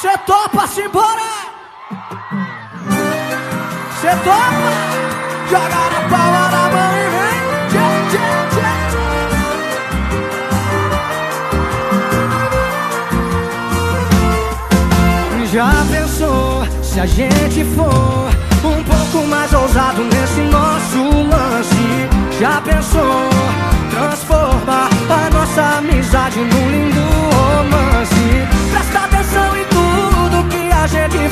Cê topa-se embora? Cê topa? Jogar a palma na mão e vem. Já pensou se a gente for um pouco mais ousado nesse nosso lance? Já pensou transformar a nossa amizade num lindo romance?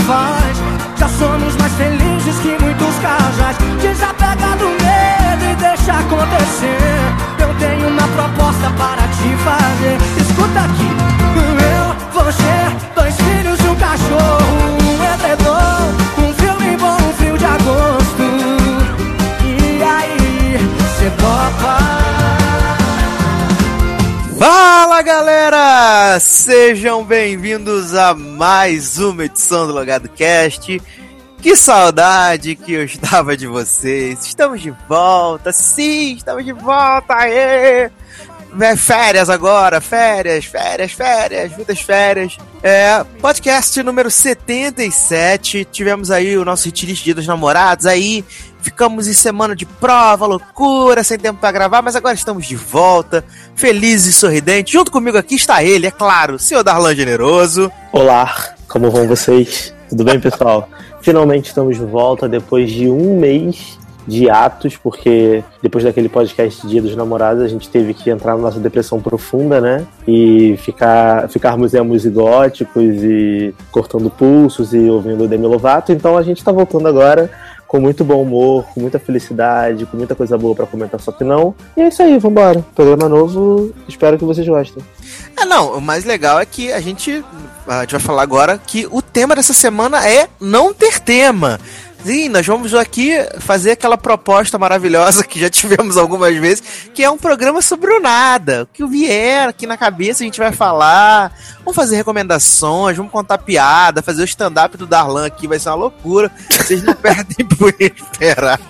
Faz. Já somos mais felizes que muitos casais. Desapega do medo e deixa acontecer. Eu tenho uma proposta para te fazer. Escuta aqui, eu, você, dois filhos e um cachorro, um edredom, um filme bom, um frio de agosto. E aí, cê topa? Fala galera! Sejam bem-vindos a mais uma edição do Logado Cast. Que saudade que eu estava de vocês. Estamos de volta, sim, estamos de volta, aê! É, Férias agora, férias, férias, férias, muitas férias. É, podcast número 77. Tivemos aí o nosso retirista de dos namorados aí. Ficamos em semana de prova, loucura, sem tempo para gravar, mas agora estamos de volta, felizes e sorridentes. Junto comigo aqui está ele, é claro, o senhor Darlan Generoso. Olá, como vão vocês? Tudo bem, pessoal? Finalmente estamos de volta depois de um mês de atos, porque depois daquele podcast Dia dos Namorados, a gente teve que entrar na nossa depressão profunda, né? E ficar, ficarmos emos e góticos e cortando pulsos e ouvindo Demi Lovato. Então a gente tá voltando agora com muito bom humor, com muita felicidade, com muita coisa boa para comentar, só que não. E é isso aí, vambora. Programa novo, espero que vocês gostem. É, não, o mais legal é que a gente, a gente vai falar agora que o tema dessa semana é não ter tema. Sim, nós vamos aqui fazer aquela proposta maravilhosa que já tivemos algumas vezes, que é um programa sobre o nada. O que vier aqui na cabeça a gente vai falar. Vamos fazer recomendações, vamos contar piada, fazer o stand-up do Darlan aqui, vai ser uma loucura. Vocês não perdem por esperar.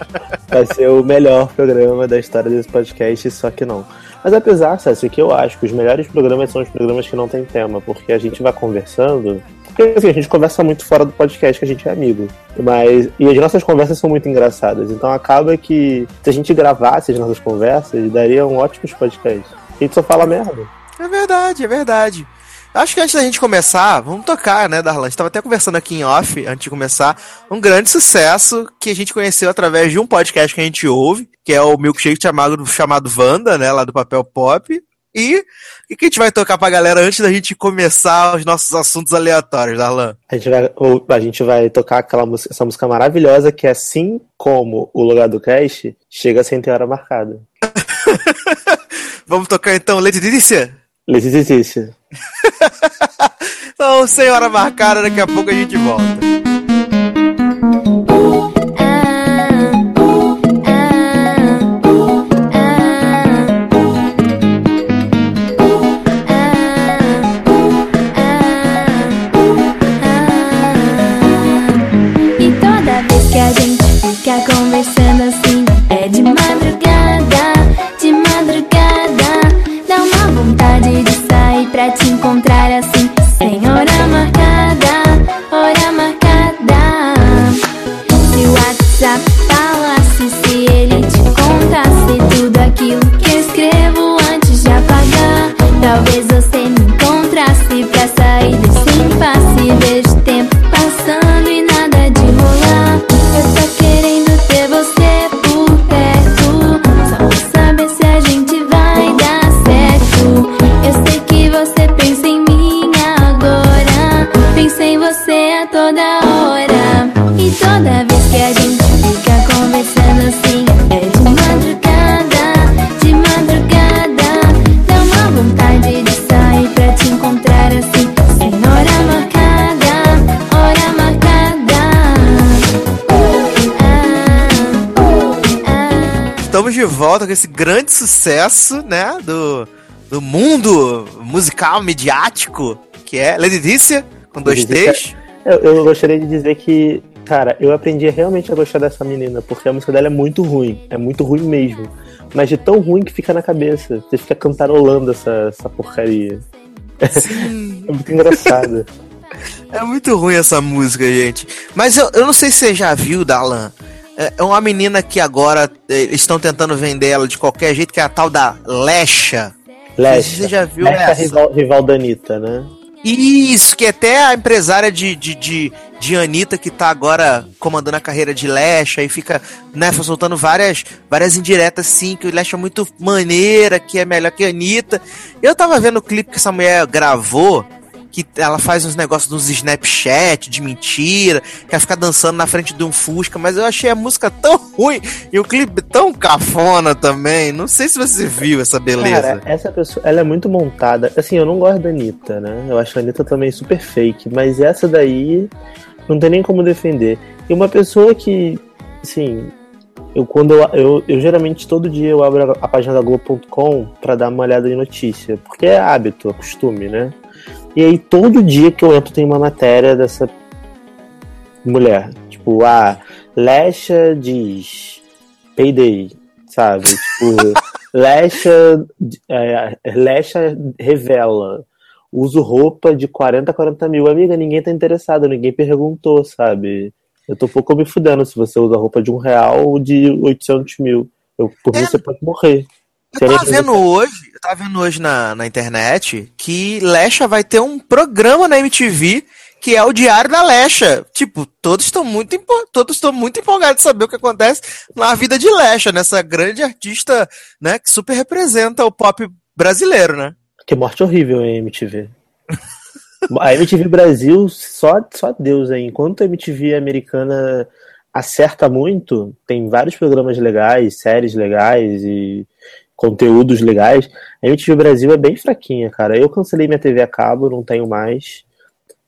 Vai ser o melhor programa da história desse podcast, só que não. Mas apesar, César, que eu acho que os melhores programas são os programas que não tem tema, porque a gente vai conversando. Porque assim, a gente conversa muito fora do podcast, que a gente é amigo. Mas. E as nossas conversas são muito engraçadas. Então acaba que se a gente gravasse as nossas conversas, daria um ótimos podcasts. A gente só fala merda. É verdade, é verdade. Acho que antes da gente começar, vamos tocar, né, Darlan? A gente tava até conversando aqui em off, antes de começar, um grande sucesso que a gente conheceu através de um podcast que a gente ouve, que é o Milkshake chamado, chamado Wanda, né, lá do Papel Pop. E o que a gente vai tocar pra galera antes da gente começar os nossos assuntos aleatórios, Darlan? A gente vai, a gente vai tocar aquela música, essa música maravilhosa que, assim como o lugar do cast, chega sem ter hora marcada. Vamos tocar então Letícia? Letícia. então, sem hora marcada, daqui a pouco a gente volta. Volta com esse grande sucesso, né, do, do mundo musical midiático, que é Letícia, com dois. T's. Eu, eu gostaria de dizer que, cara, eu aprendi realmente a gostar dessa menina, porque a música dela é muito ruim. É muito ruim mesmo. Mas de tão ruim que fica na cabeça. Você fica cantarolando essa, essa porcaria. É muito engraçado. É muito ruim essa música, gente. Mas eu, eu não sei se você já viu, Dalan. É, é uma menina que agora é, estão tentando vender ela de qualquer jeito, que é a tal da Lesha. Lesha. Você já viu Lesha essa? rival, rival da Anitta, né? Isso, que até a empresária de, de, de, de Anitta, que tá agora comandando a carreira de Lesha, e fica, né, soltando várias, várias indiretas, assim, que o Lesha é muito maneira, que é melhor que a Anitta. Eu tava vendo o clipe que essa mulher gravou, que ela faz uns negócios dos Snapchat de mentira, quer ficar dançando na frente de um Fusca, mas eu achei a música tão ruim e o clipe tão cafona também. Não sei se você viu essa beleza. Cara, essa pessoa, ela é muito montada. Assim, eu não gosto da Anitta, né? Eu acho a Anitta também super fake, mas essa daí não tem nem como defender. E uma pessoa que, assim, eu quando eu, eu, eu geralmente todo dia eu abro a, a página da Globo.com pra dar uma olhada em notícia, porque é hábito, é costume, né? E aí todo dia que eu entro tem uma matéria dessa mulher. Tipo, a Lesha diz Payday, sabe? Tipo, Lesha, é, Lesha revela. Uso roupa de 40 a 40 mil. Amiga, ninguém tá interessado, ninguém perguntou, sabe? Eu tô pouco me fudendo se você usa roupa de um real ou de 800 mil. Eu, por É. mim, você pode morrer. Eu tava vendo hoje, eu tava vendo hoje na, na internet que Lesha vai ter um programa na MTV que é o Diário da Lesha. Tipo, todos estão muito todos estão muito empolgados de saber o que acontece na vida de Lesha, nessa grande artista, né, que super representa o pop brasileiro, né? Que morte horrível em MTV. A MTV Brasil, só, só Deus, hein? Enquanto a MTV americana acerta muito, tem vários programas legais, séries legais e conteúdos legais. A MTV Brasil é bem fraquinha, cara. Eu cancelei minha TV a cabo, não tenho mais.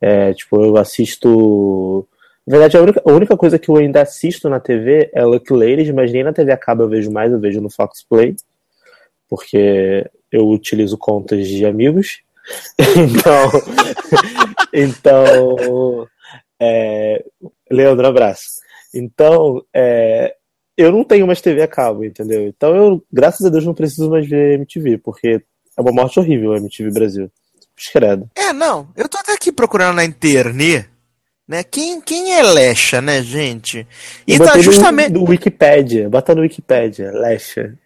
É, tipo, eu assisto. Na verdade, a única, a única coisa que eu ainda assisto na TV é Lucky Ladies, mas nem na TV a cabo eu vejo mais, eu vejo no Fox Play. Porque eu utilizo contas de amigos. Então, então é, Leandro, abraço. Então, é, eu não tenho mais TV a cabo, entendeu? Então eu, graças a Deus, não preciso mais ver MTV, porque é uma morte horrível a MTV Brasil. Escredo. É, não, eu tô até aqui procurando na internet, né? Quem, quem é Lesha, né, gente? E Eu tá botei no- justamente No, Wikipedia, bota no Wikipedia, Lesha.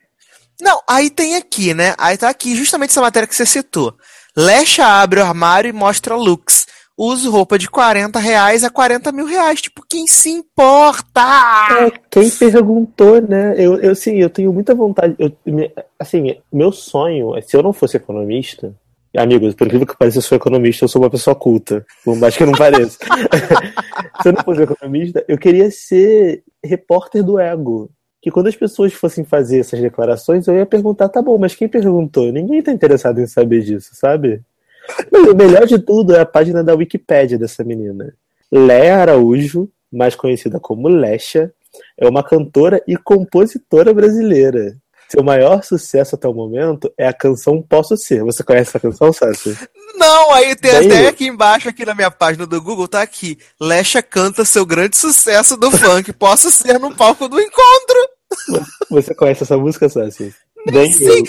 Não, aí tem aqui, né? Aí tá aqui justamente essa matéria que você citou. Lesha abre o armário e mostra looks. Uso roupa de 40 reais a 40 mil reais. Tipo, quem se importa? É, quem perguntou, né? Eu, eu sim, eu tenho muita vontade. Eu, assim, meu sonho, é, se eu não fosse economista, amigos, por incrível que pareça, eu sou economista, eu sou uma pessoa culta, por mais que eu não pareça. se eu não fosse economista, eu queria ser repórter do ego. Que quando as pessoas fossem fazer essas declarações, eu ia perguntar, tá bom, mas quem perguntou? Ninguém tá interessado em saber disso, sabe? O melhor de tudo é a página da Wikipédia dessa menina. Léa Araújo, mais conhecida como Lesha, é uma cantora e compositora brasileira. Seu maior sucesso até o momento é a canção Posso Ser. Você conhece essa canção, Sassi? Não, aí tem Daí- até aqui embaixo, aqui na minha página do Google, tá aqui. Lesha canta seu grande sucesso do funk. Posso ser no palco do encontro. Você conhece essa música, Sassi? Nem Sim. eu.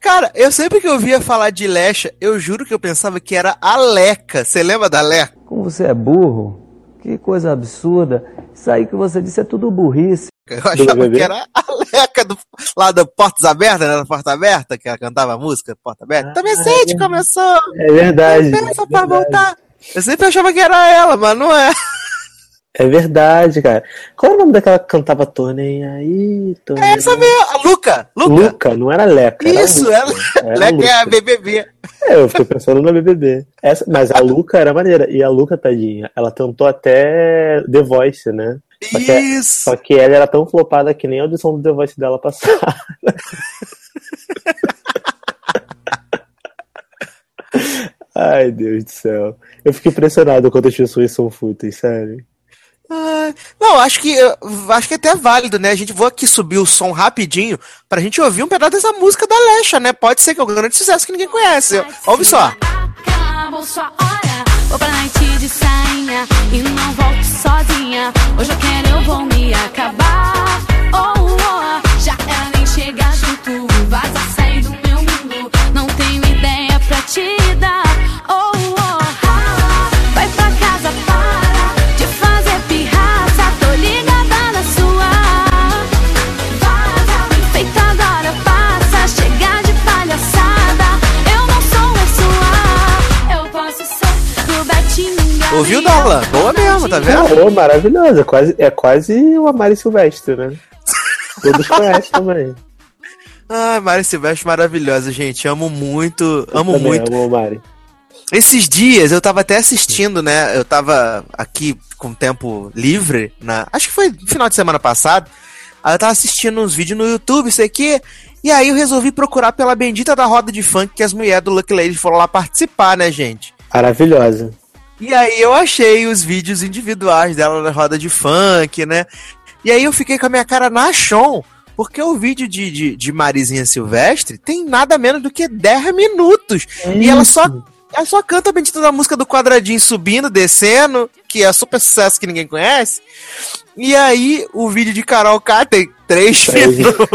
Cara, eu sempre que ouvia falar de Lesha, eu juro que eu pensava que era a Leca. Você lembra da Leca? Como você é burro? Que coisa absurda. Isso aí que você disse é tudo burrice. Eu achava que era a Leca do, lá do Portas Abertas, né? Da Porta Aberta, que ela cantava a música Porta Aberta. Também sente, começou. É verdade. Pensa é pra verdade. voltar. Eu sempre achava que era ela, mas não é. É verdade, cara. Qual era o nome daquela que cantava nem aí, É essa mesmo, a Luca. Luca. Luca, não era Leca. era Isso, Luca. ela. Era Leca é a Luca. BBB. É, eu fiquei pensando na BBB. Essa, mas a Luca era maneira. E a Luca, tadinha, ela tentou até The Voice, né? Só que, Isso. só que ela era tão flopada que nem a audição do The Voice dela passava. Ai, Deus do céu. Eu fico impressionado quanto as pessoas são fúteis, sério. Ah, não, acho que acho que até é válido, né? A gente vou aqui subir o som rapidinho pra gente ouvir um pedaço dessa música da Lesha, né? Pode ser que é um grande sucesso que ninguém conhece. Ouve só. Acabou sua hora, vou pra noite de sainha e não volto sozinha. Hoje eu quero, eu vou me acabar. Oh, oh, já era nem chegar junto, vaza, sai do meu mundo. Não tenho ideia pra te dar. Oh, Ouviu, Darlan? Boa mesmo, tá vendo? Oh, maravilhosa. É quase, é quase uma Mari Silvestre, né? Todos conhecem também. Ai, Mari Silvestre maravilhosa, gente. Amo muito, amo Também muito. Amo Mari. Esses dias eu tava até assistindo, né? Eu tava aqui com tempo livre, na, acho que foi no final de semana passado. Aí eu tava assistindo uns vídeos no YouTube, isso aqui. E aí eu resolvi procurar pela bendita da roda de funk que as mulheres do Lucky Lady foram lá participar, né, gente? Maravilhosa. E aí eu achei os vídeos individuais dela na roda de funk, né? E aí eu fiquei com a minha cara na chão, porque o vídeo de, de, de Marizinha Silvestre tem nada menos do que 10 minutos. E ela só, ela só canta a bendita da música do quadradinho subindo, descendo, que é super sucesso que ninguém conhece. E aí o vídeo de Carol K tem 3 Três. minutos.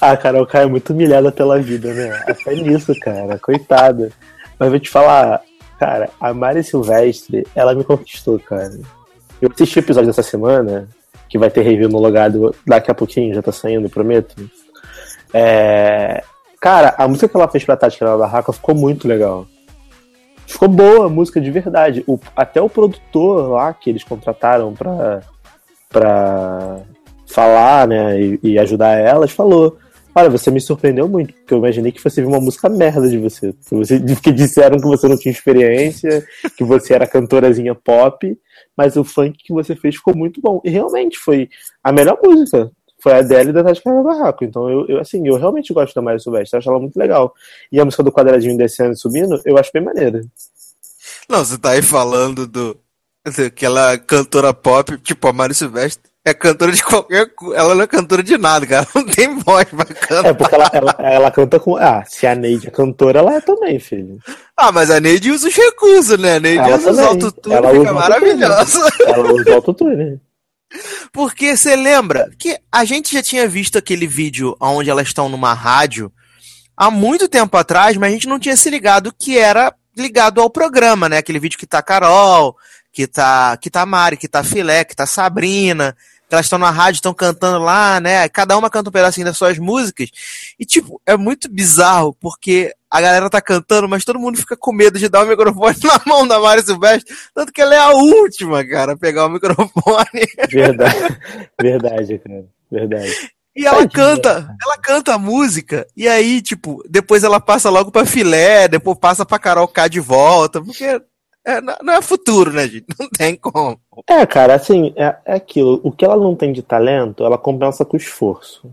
A Carol K é muito humilhada pela vida, né? Até nisso, cara. Coitada. Mas vou te falar, cara, a Mari Silvestre, ela me conquistou, cara. Eu assisti o episódio dessa semana, que vai ter review no logado daqui a pouquinho, já tá saindo, prometo. É... Cara, a música que ela fez pra Tati, que era da Barraca, ficou muito legal. Ficou boa a música de verdade. O- até o produtor lá que eles contrataram pra, pra falar, né, e, e ajudar elas, falou: Olha, você me surpreendeu muito, porque eu imaginei que você viu uma música merda de você. você que disseram que você não tinha experiência, que você era cantorazinha pop, mas o funk que você fez ficou muito bom. E realmente foi a melhor música. Foi a dela e da Tati Carol Barraco. Então, eu, eu, assim, eu realmente gosto da Maria Silvestre, acho ela muito legal. E a música do quadradinho descendo subindo, eu acho bem maneira. Não, você tá aí falando do daquela cantora pop, tipo a Mari Silvestre. É cantora de qualquer. Ela não é cantora de nada, cara. Não tem voz pra cantar. É, porque ela, ela, ela canta com. Ah, se a Neide é cantora, ela é também, filho. Ah, mas a Neide usa os recursos, né? A Neide Ela usa os também. autotunes, Ela fica usa autotune. maravilhosa. Ela usa autotune. Porque você lembra que a gente já tinha visto aquele vídeo onde elas estão numa rádio há muito tempo atrás, mas a gente não tinha se ligado que era ligado ao programa, né? Aquele vídeo que tá Carol, que tá, que tá Mari, que tá Filé, que tá Sabrina, elas estão na rádio, estão cantando lá, né? Cada uma canta um pedacinho das suas músicas. E, tipo, é muito bizarro, porque a galera tá cantando, mas todo mundo fica com medo de dar o microfone na mão da Mari Silvestre, tanto que ela é a última, cara, a pegar o microfone. Verdade. Verdade, cara. Verdade. E ela canta, ela canta a música, e aí, tipo, depois ela passa logo pra filé, depois passa pra Carol K de volta, porque é, não é futuro, né, gente? Não tem como. É, cara, assim, é, é aquilo. O que ela não tem de talento, ela compensa com esforço.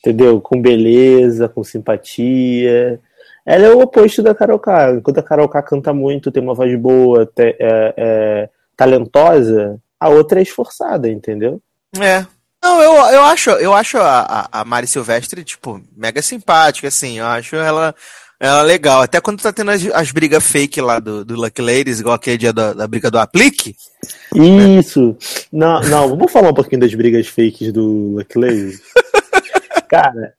Entendeu? Com beleza, com simpatia. Ela é o oposto da Carol K. Enquanto a Carol K canta muito, tem uma voz boa, te- é, é talentosa, a outra é esforçada, entendeu? É. Não, eu, eu acho, eu acho a, a Mari Silvestre, tipo, mega simpática, assim, eu acho ela, ela legal. Até quando tá tendo as, as brigas fake lá do, do Lucky Ladies, igual aquele dia da, da briga do Aplique. Isso! Não, não, vamos falar um pouquinho das brigas fakes do Lucky Ladies? Cara,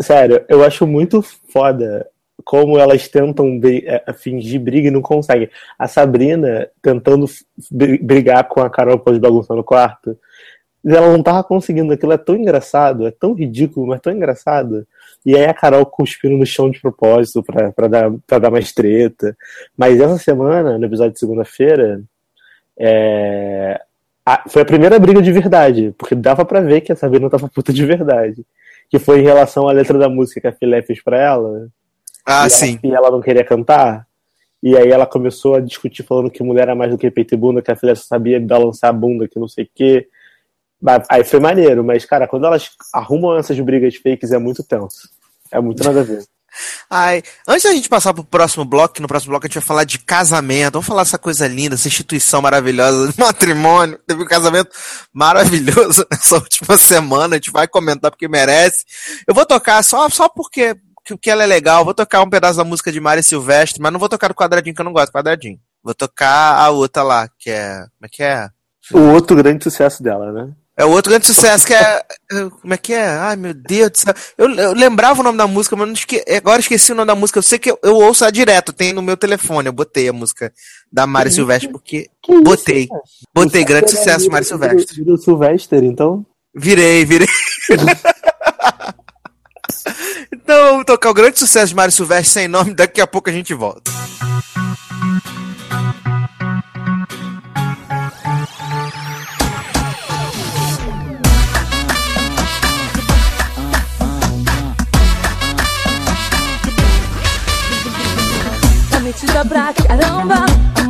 sério, eu acho muito foda como elas tentam é, fingir briga e não conseguem. A Sabrina tentando brigar com a Carol pós bagunçar no quarto. Ela não tava conseguindo. Aquilo é tão engraçado, é tão ridículo, mas tão engraçado. E aí a Carol cuspindo no chão de propósito pra, pra, dar, pra dar mais treta. Mas essa semana, no episódio de segunda-feira, é, a- foi a primeira briga de verdade, porque dava pra ver que a Sabrina tava puta de verdade. Que foi em relação à letra da música que a Filé fez pra ela. Ah, e sim. E ela não queria cantar. E aí ela começou a discutir falando que mulher era mais do que peito e bunda, que a Filé só sabia balançar a bunda, que não sei o quê. Aí foi maneiro, mas, cara, quando elas arrumam essas brigas fakes é muito tenso. É muito nada a ver. Ai, antes da gente passar pro próximo bloco, que no próximo bloco a gente vai falar de casamento, vamos falar dessa coisa linda, essa instituição maravilhosa matrimônio. Teve um casamento maravilhoso nessa última semana, a gente vai comentar porque merece. Eu vou tocar só, só porque que, que ela é legal, vou tocar um pedaço da música de Mari Silvestre, mas não vou tocar do quadradinho que eu não gosto do quadradinho. Vou tocar a outra lá, que é. Como é que é? O outro grande sucesso dela, né? É o outro grande sucesso, que é. é, Como é que é? Ai, meu Deus do céu. Eu, eu lembrava o nome da música, mas esque... agora esqueci o nome da música. Eu sei que eu, eu ouço ela direto, tem no meu telefone. Eu botei a música da Mari Silvestre, porque. Que Botei. Botei Você grande era sucesso, amigo Mari Silvestre. Do Sylvester, então. Virei, virei. então vamos tocar o grande sucesso de Mari Silvestre sem nome, daqui a pouco a gente volta.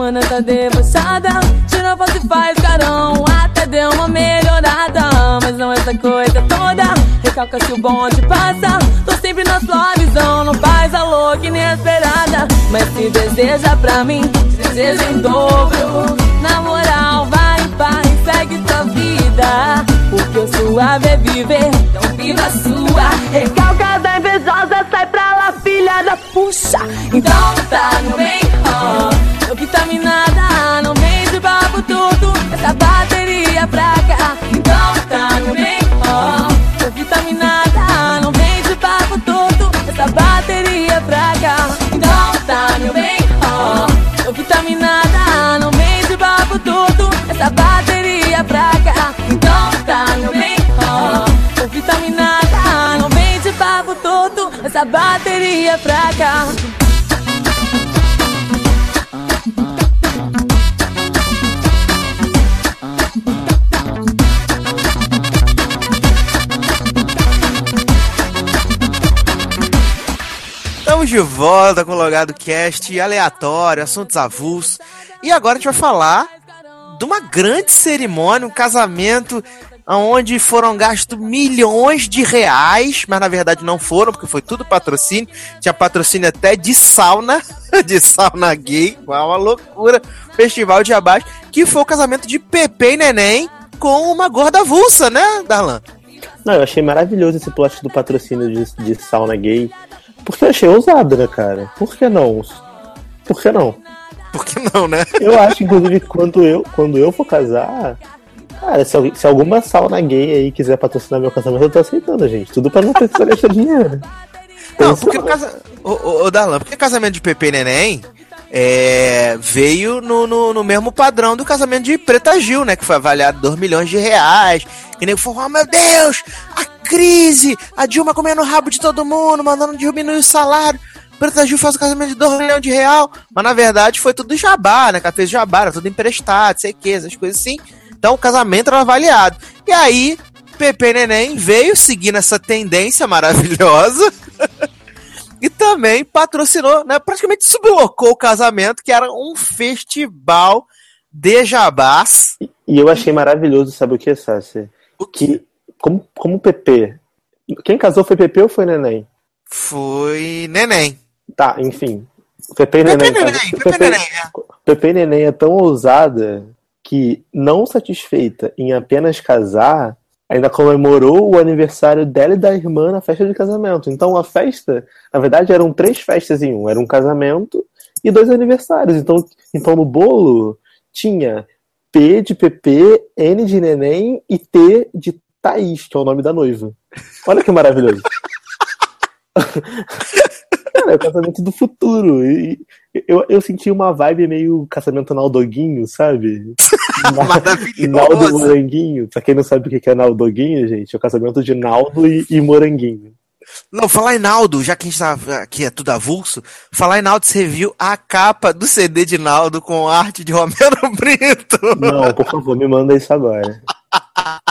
Mana tá debochada. Tira foto e faz carão, até deu uma melhorada. Mas não essa coisa toda, recalca se o bonde passa. Tô sempre na sua visão, não faz a louca inesperada. Mas se deseja pra mim, deseja em dobro. Na moral, vai em paz, segue tua vida. Porque o suave é viver, então viva sua. Recalca da invejosa, sai pra lá, filha da puxa. Então tá no bem, ó. Tô vitaminada, não vem de papo tudo. Essa bateria fraca. Essa bateria fraca. Estamos de volta com o Logado Cast aleatório, assuntos avulsos. E agora a gente vai falar de uma grande cerimônia, um casamento onde foram gastos milhões de reais, mas na verdade não foram, porque foi tudo patrocínio. Tinha patrocínio até de sauna, de sauna gay, uma loucura. Festival de abaixo, que foi o casamento de Pepe e Neném com uma gorda avulsa, né, Darlan? Não, eu achei maravilhoso esse plot do patrocínio de, de sauna gay. Porque eu achei ousado, né, cara? Por que não? Por que não? Por que não, né? Eu acho, inclusive, quando eu, quando eu for casar, cara, se, se alguma sauna gay aí quiser patrocinar meu casamento, eu tô aceitando, gente. Tudo pra não precisar gastar dinheiro. Não, Pensa porque o casa... ô, ô, ô, Darlan, porque casamento de Pepe e Neném é, veio no, no, no mesmo padrão do casamento de Preta Gil, né? Que foi avaliado 2 milhões de reais. E nego falou, oh meu Deus, a crise, a Dilma comendo o rabo de todo mundo, mandando diminuir o salário. Preta Gil faz o casamento de 2 milhões de real. Mas na verdade foi tudo jabá, né? Ela fez jabá, era tudo emprestado, sei que, essas coisas assim. Então o casamento era avaliado. E aí, Pepe Neném veio seguindo essa tendência maravilhosa e também patrocinou, né, praticamente desblocou o casamento, que era um festival de jabás. E eu achei maravilhoso, sabe o que, Sassi? Que, como, como o PP. Quem casou foi PP ou foi Neném? Foi neném. Tá, enfim. Pepe e Pepe Neném. e Neném. Pepe e Neném, é. Pepe e Neném é tão ousada que, não satisfeita em apenas casar, ainda comemorou o aniversário dela e da irmã na festa de casamento. Então a festa, na verdade, eram três festas em um. Era um casamento e dois aniversários. Então, então no bolo tinha P de Pepe, N de Neném e T de Thaís, que é o nome da noiva. Olha que maravilhoso. Cara, é o casamento do futuro. E eu, eu senti uma vibe meio casamento Naldoguinho, sabe? Naldo Maravilhoso. Moranguinho. Pra quem não sabe o que que é Naldoguinho, gente, é o casamento de Naldo e, e Moranguinho. Não, falar em Naldo, já que a gente tá aqui é tudo avulso, falar em Naldo, você viu a capa do CD de Naldo com arte de Romero Brito. Não, por favor, me manda isso agora.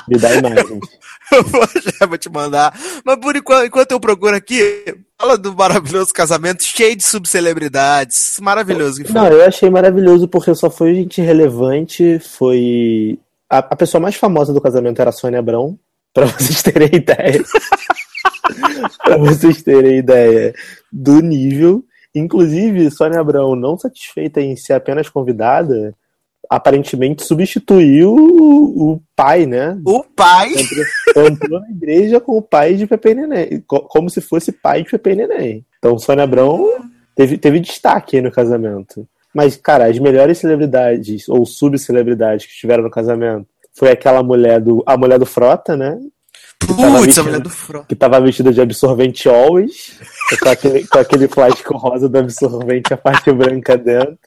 Me dá imagens. Eu vou, já vou te mandar. Mas por enquanto, enquanto eu procuro aqui, fala do maravilhoso casamento cheio de subcelebridades. Maravilhoso que foi. Não, eu achei maravilhoso porque só foi gente relevante. Foi. A, a pessoa mais famosa do casamento era a Sônia Abrão, pra vocês terem ideia. pra vocês terem ideia do nível. Inclusive, Sônia Abrão, não satisfeita em ser apenas convidada, aparentemente substituiu o, o pai, né? O pai. Entrou, entrou na igreja com o pai de Pepe Neném, co- como se fosse pai de Pepe Neném. Então, Sônia Abrão teve, teve destaque aí no casamento. Mas, cara, as melhores celebridades, ou subcelebridades que estiveram no casamento, foi aquela mulher do. A mulher do Frota, né? Putz, a mulher do Fro. Que tava vestida de absorvente always, com aquele, com aquele plástico rosa do absorvente, a parte branca dentro.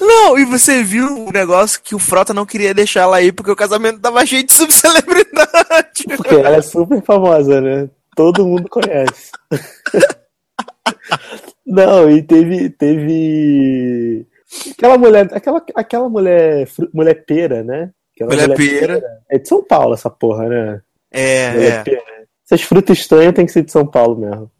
Não, e você viu o negócio que o Frota não queria deixar ela aí porque o casamento tava cheio de subcelebridade. Porque ela é super famosa, né? Todo mundo conhece. Não, e teve. Teve. Aquela mulher. Aquela, aquela mulher. Mulher pera, né? Aquela Mulher pera. É de São Paulo essa porra, né? É, Mulher é. pera. Essas frutas estranhas tem que ser de São Paulo mesmo.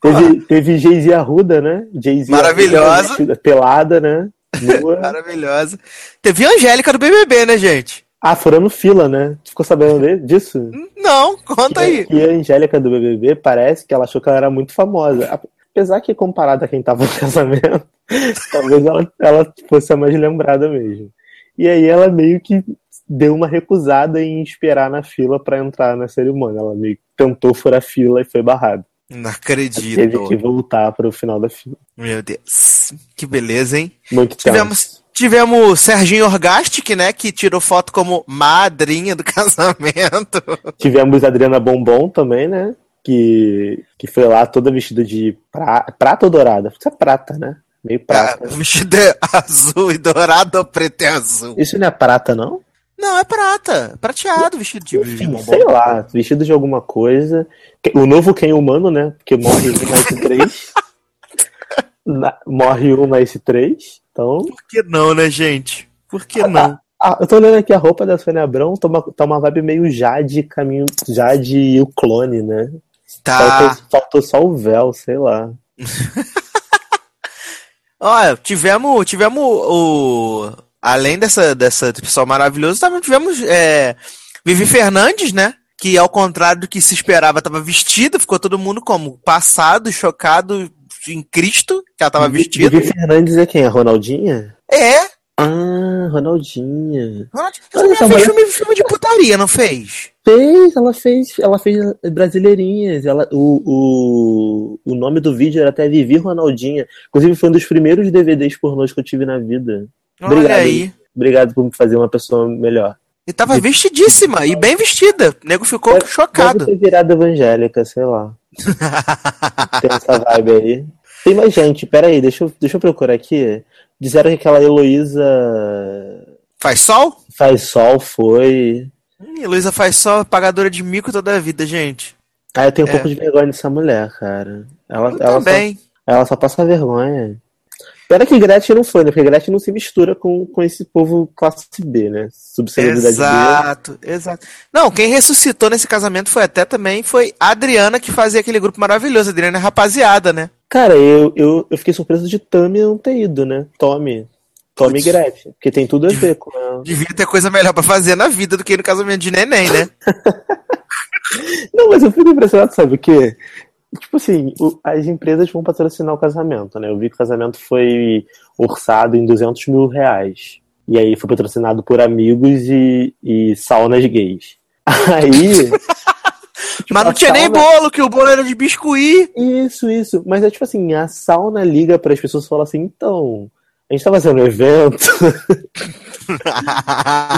Teve, teve Jay-Z Arruda, né? Jay-Z Maravilhosa. Arruda, pelada, né? Maravilhosa. Teve a Angélica do BBB, né, gente? Ah, furando fila, né? Tu ficou sabendo disso? Não, conta aí. E a Angélica do BBB parece que ela achou que ela era muito famosa. Apesar que, comparada a quem tava no casamento, talvez ela, ela fosse a mais lembrada mesmo. E aí ela meio que deu uma recusada em esperar na fila pra entrar na cerimônia. Ela meio que tentou furar a fila e foi barrada. Não Teve acredito. que voltar pro final da fila. Meu Deus. Que beleza, hein? Muito. Tivemos, tivemos o Serginho Orgastic, né? Que tirou foto como madrinha do casamento. Tivemos Adriana Bombom também, né? Que, que foi lá toda vestida de pra, prata ou dourada? Isso é prata, né? Meio prata. Ah, vestido azul e dourado ou preto e azul? Isso não é prata, não? Não, é prata. Prateado, vestido de, Enfim, sei lá, vestido de alguma coisa. O novo quem humano, né? Porque morre um, nasce três. Na- morre um, nasce três. Então. Por que não, né, gente? Por que não? Ah, eu tô olhando aqui a roupa da Sônia Abrão, tá uma, tá uma vibe meio Jade, caminho. Jade e o clone, né? Tá. Faltou, faltou só o véu, sei lá. Olha, tivemos, tivemos o. Além dessa, dessa pessoal maravilhoso, também tivemos é, Vivi Fernandes, né? Que ao contrário do que se esperava, estava vestida, ficou todo mundo como? Passado, chocado em Cristo, que ela tava vestida. Vivi Fernandes é quem? A Ronaldinha? É! Ah, Ronaldinha. Ronaldinho Olha ela só, fez mas- filme, filme de putaria, não fez? Fez, ela fez, ela fez Brasileirinhas. Ela, o, o, o nome do vídeo era até Vivi Ronaldinha. Inclusive foi um dos primeiros DVDs pornôs que eu tive na vida. Olha Obrigado. aí. Obrigado por me fazer uma pessoa melhor. E tava vestidíssima e bem vestida. O nego ficou Deve- chocado. Deve ter virado evangélica, sei lá. Tem essa vibe aí. Tem mais gente, peraí, deixa eu, deixa eu procurar aqui. Disseram que aquela Heloísa Faz sol? faz sol foi. Hum, Heloísa faz sol, pagadora de mico toda a vida, gente. Ah, eu tenho um É. pouco de vergonha dessa mulher, cara. Ela, Eu ela só- também. Ela só passa vergonha. Pena que Gretchen não foi, né? Porque Gretchen não se mistura com, com esse povo classe B, né? Subcelebridade B. Exato, exato. Não, quem ressuscitou nesse casamento foi até também foi a Adriana, que fazia aquele grupo maravilhoso. A Adriana é rapaziada, né? Cara, eu, eu, eu fiquei surpreso de Tami não ter ido, né? Tommy. Tommy e Putz. Gretchen. Porque tem tudo a ver com ela. Devia ter coisa melhor pra fazer na vida do que ir no casamento de neném, né? Não, mas eu fico impressionado, sabe o quê? Tipo assim, as empresas vão patrocinar o casamento, né? Eu vi que o casamento foi orçado em 200 mil reais. E aí foi patrocinado por amigos e, e saunas gays. Aí. tipo, Mas não tinha nem sauna- bolo, que o bolo era de biscuit. Isso, isso. Mas é tipo assim, a sauna liga para as pessoas e fala assim, então, a gente tá fazendo um evento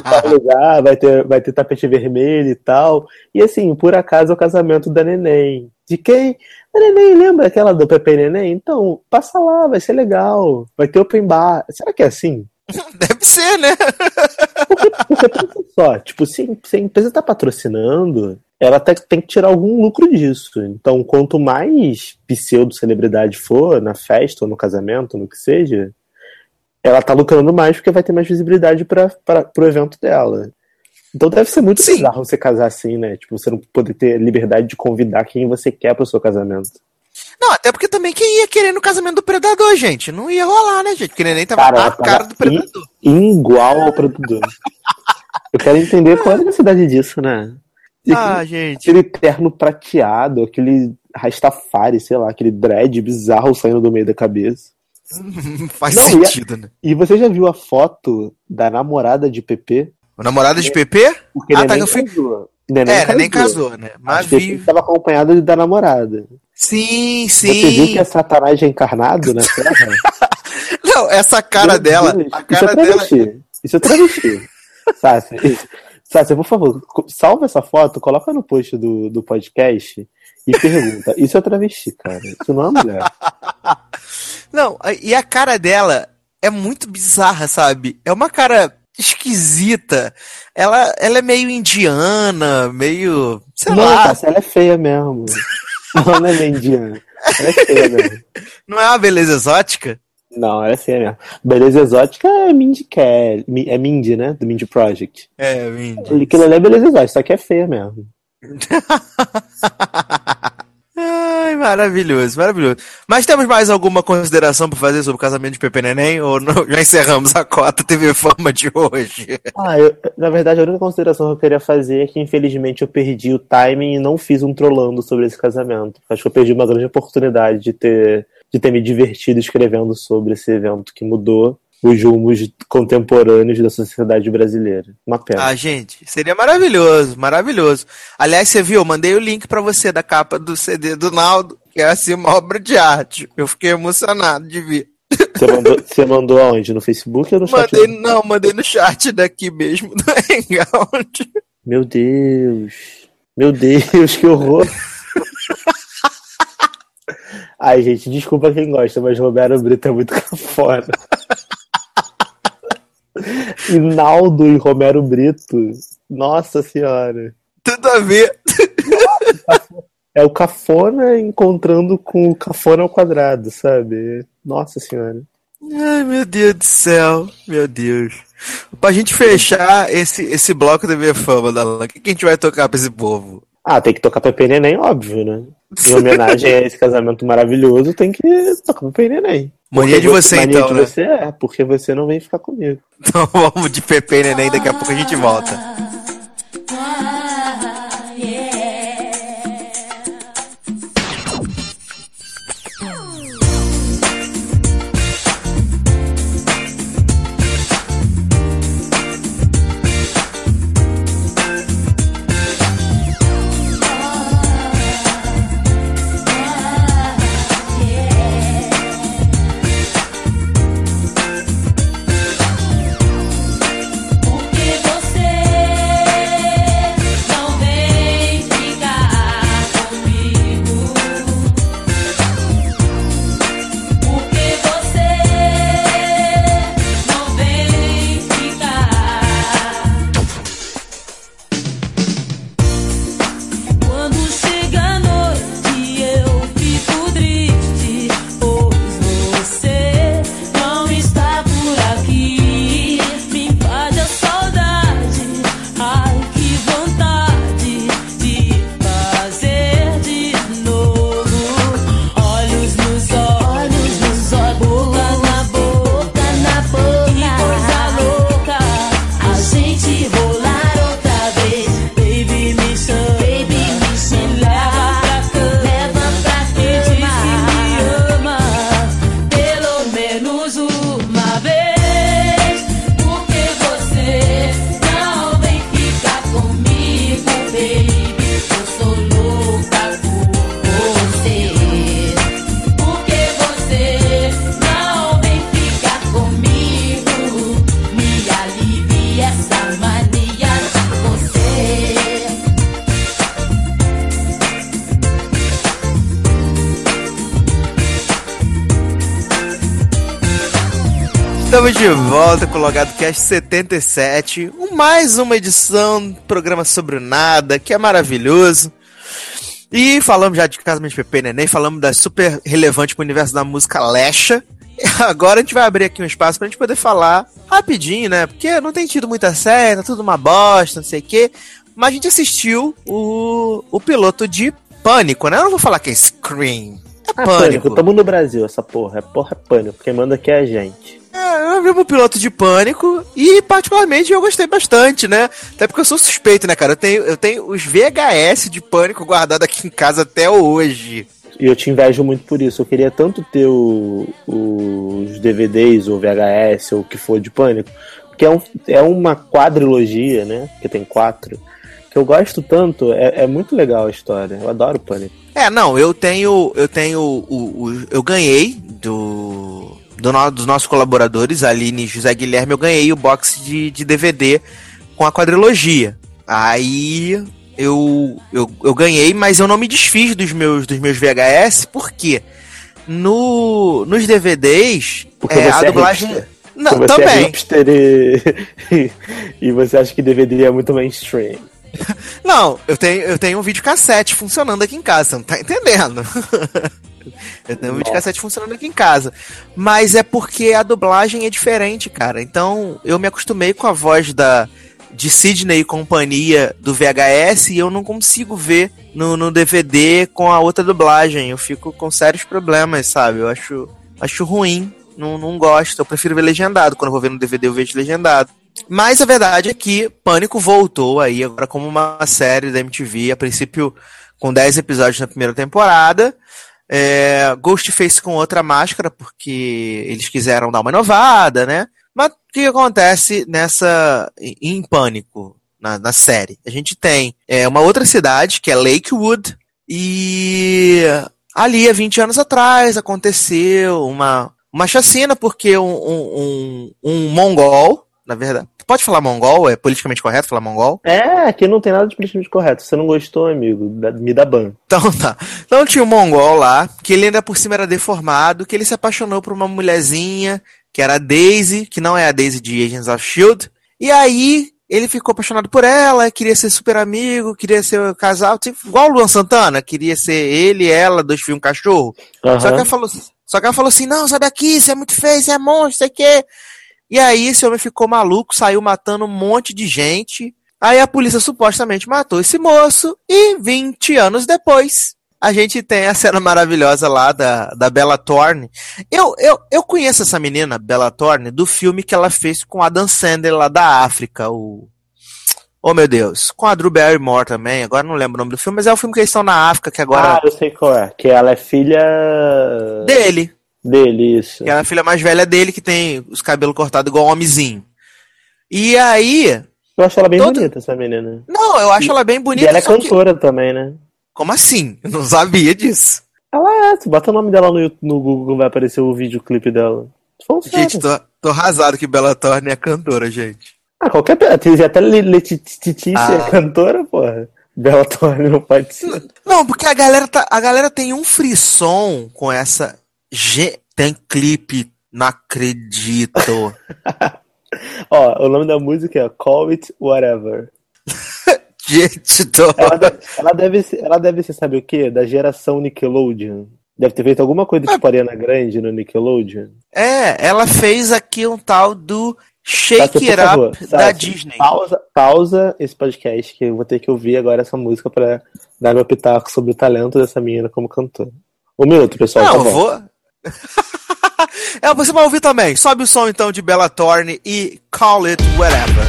tal lugar, vai ter, vai ter tapete vermelho e tal. E assim, por acaso é o casamento da neném. De quem? Neném, lembra aquela do Pepe Neném? Então, passa lá, vai ser legal. Vai ter open bar. Será que é assim? Deve ser, né? Porque pensa só, tipo, se, se a empresa tá patrocinando, ela tem, tem que tirar algum lucro disso. Então, quanto mais pseudo-celebridade for na festa ou no casamento, no que seja, ela tá lucrando mais porque vai ter mais visibilidade para pro evento dela. Então deve ser muito Sim. bizarro você casar assim, né? Tipo, você não poder ter liberdade de convidar quem você quer pro seu casamento. Não, até porque também quem ia querer no casamento do predador, gente? Não ia rolar, né, gente? Porque neném tava Cara, na cara do predador. Igual ao produtor. Eu quero entender qual é a necessidade disso, né? E Ah, gente. aquele terno prateado, aquele rastafari, sei lá, aquele dread bizarro saindo do meio da cabeça. Faz Não, e a- sentido, né? E você já viu a foto da namorada de PP? O namorado de PP? Porque Ah, tá, eu fui- casou. Neném é, nem casou, né? Mas Mas PP vi. estava acompanhado da namorada. Sim, Você viu sim. que é Satanás encarnado na Terra? Não, essa cara Meu dela. Deus, A Isso é cara dela. travesti. Isso é travesti. Sácia, Sácia, por favor, salva essa foto, coloca no post do, do podcast e pergunta. Isso é travesti, cara. Isso não é mulher. Não, e a cara dela é muito bizarra, sabe? É uma cara esquisita. Ela, ela é meio indiana, meio. Sei não, lá. Ela é feia mesmo. Ela não é meio indiana. Ela é feia mesmo. Não é uma beleza exótica? Não, ela é feia mesmo. Beleza exótica é Mindy Kelly. É Mindy, né? Do Mindy Project. É, Mindy. Aquilo ali é beleza exótica, só que é feia mesmo. Ai, Maravilhoso, maravilhoso. Mas temos mais alguma consideração para fazer sobre o casamento de Pepe Neném? Ou não, já encerramos a cota TV Fama de hoje? Ah, eu, na verdade, a única consideração que eu queria fazer é que, infelizmente, eu perdi o timing e não fiz um trollando sobre esse casamento. Acho que eu perdi uma grande oportunidade de ter, de ter me divertido escrevendo sobre esse evento que mudou os rumos contemporâneos da sociedade brasileira. Uma pena. Ah, gente, seria maravilhoso, maravilhoso. Aliás, você viu, eu mandei o link para você da capa do CD do Naldo, que é assim uma obra de arte. Eu fiquei emocionado de ver. Você mandou, você mandou aonde? No Facebook ou no chat? Mandei, não, mandei no chat daqui mesmo, do Hangout. Meu Deus. Meu Deus, que horror. Ai, gente, desculpa quem gosta, mas Romero Brito é muito fora. Hinaldo e Romero Brito. Nossa senhora. Tudo a ver. É o cafona encontrando com o cafona ao quadrado, sabe? Nossa senhora. Ai, meu Deus do céu. Meu Deus. Pra gente fechar esse, esse bloco da minha fama, Dalan, o que, que a gente vai tocar pra esse povo? Ah, tem que tocar Pepe Neném, óbvio, né? Em homenagem a esse casamento maravilhoso, tem que tocar Pepe Neném. Mania de você, Mania então, de né? você é, porque você não vem ficar comigo. Então vamos de Pepe e Neném, daqui a pouco a gente volta. De volta com o Logado Cast 77, um- mais uma edição, programa sobre o nada, que é maravilhoso. E falamos já de Casamento de Pepe e Neném, falamos da super relevante pro universo da música Lecha. Agora a gente vai abrir aqui um espaço pra gente poder falar rapidinho, né? Porque não tem tido muita série, tá tudo uma bosta, não sei o quê. Mas a gente assistiu o, o piloto de Pânico, né? Eu não vou falar que é Scream. É Ah, Pânico. pânico, tamo no Brasil, essa porra. É porra, é pânico. Quem manda aqui é a gente. É, eu vi o piloto de pânico e, particularmente, eu gostei bastante, né? Até porque eu sou suspeito, né, cara? Eu tenho, eu tenho os VHS de pânico guardados aqui em casa até hoje. E eu te invejo muito por isso. Eu queria tanto ter o- os DVDs, ou VHS, ou o que for de pânico. Porque é, um- é uma quadrilogia, né? Que tem quatro. Eu gosto tanto. É, é muito legal a história. Eu adoro pânico. É, não, eu tenho. Eu tenho. O, o- eu ganhei do, do no- dos nossos colaboradores, Aline e José Guilherme, eu ganhei o box de, de DVD com a quadrilogia. Aí eu, eu, eu ganhei, mas eu não me desfiz dos meus, dos meus VHS, por quê? No, nos DVDs, Porque é, a é dublagem. hipster. não, Porque você é também. hipster e, e você acha que DVD é muito mainstream. Não, eu tenho, eu tenho um videocassete funcionando aqui em casa, você não tá entendendo? eu tenho um Nossa. videocassete funcionando aqui em casa. Mas é porque a dublagem é diferente, cara. Então eu me acostumei com a voz da de Sidney e companhia do VHS e eu não consigo ver no, no DVD com a outra dublagem. Eu fico com sérios problemas, sabe? Eu acho, acho ruim. Não, não gosto. Eu prefiro ver legendado. Quando eu vou ver no DVD, eu vejo legendado. Mas a verdade é que Pânico voltou aí agora como uma série da MTV, a princípio com 10 episódios na primeira temporada. É, Ghostface com outra máscara, porque eles quiseram dar uma inovada, né? Mas o que acontece nessa. em Pânico, na, na série? A gente tem é, uma outra cidade, que é Lakewood, e ali há 20 anos atrás aconteceu uma, uma chacina, porque um, um, um, um mongol, na verdade. Pode falar mongol? É politicamente correto falar mongol? É, aqui não tem nada de politicamente correto. Você não gostou, amigo, me dá ban. Então tá. Então tinha um mongol lá, que ele ainda por cima era deformado, que ele se apaixonou por uma mulherzinha, que era a Daisy, que não é a Daisy de Agents of Shield. E aí ele ficou apaixonado por ela, queria ser super amigo, queria ser um casal, tipo, igual o Luan Santana, queria ser ele, ela, dois filhos, um cachorro. Só que, ela falou, só que ela falou assim: não, sai daqui, você é muito feio, você é monstro, sei o quê. E aí esse homem ficou maluco, saiu matando um monte de gente. Aí a polícia supostamente matou esse moço. E 20 anos depois, a gente tem a cena maravilhosa lá da, da Bella Thorne. Eu, eu, eu conheço essa menina, Bella Thorne, do filme que ela fez com Adam Sandler lá da África, o. Oh meu Deus, com a Drew Barrymore também, agora não lembro o nome do filme, mas é o filme que eles estão na África, que agora Ah, eu sei qual é. Que ela é filha dele. Dele, isso. Que é a filha mais velha dele, que tem os cabelos cortados igual um homenzinho. E aí. Eu acho ela bem Todo- bonita, essa menina. Não, eu acho ela bem bonita. e ela é só que- cantora também, né? Como assim? Eu não sabia disso. Ela é, se bota o nome dela no, no Google, vai aparecer o videoclipe dela. Gente, tô, tô arrasado que Bella Thorne é cantora, gente. Ah, qualquer Tem até Le- Letitícia Ah. é cantora, porra. Bela Thorne não pode ser. Não, porque a galera, tá, a galera tem um frisson com essa. Ge- Tem clipe, não acredito. Ó, o nome da música é Call It Whatever. gente. Ela deve, ela deve ser, ela deve ser, sabe o quê? Da geração Nickelodeon. Deve ter feito alguma coisa tipo Ariana Grande no Nickelodeon. É, ela fez aqui um tal do Shake It Up da Sassi, Disney. Pausa, pausa esse podcast, que eu vou ter que ouvir agora essa música pra dar meu pitaco sobre o talento dessa menina como cantora. Um minuto, pessoal. Não, tá vou. é, você vai ouvir também. Sobe o som então de Bella Thorne e Call It Whatever.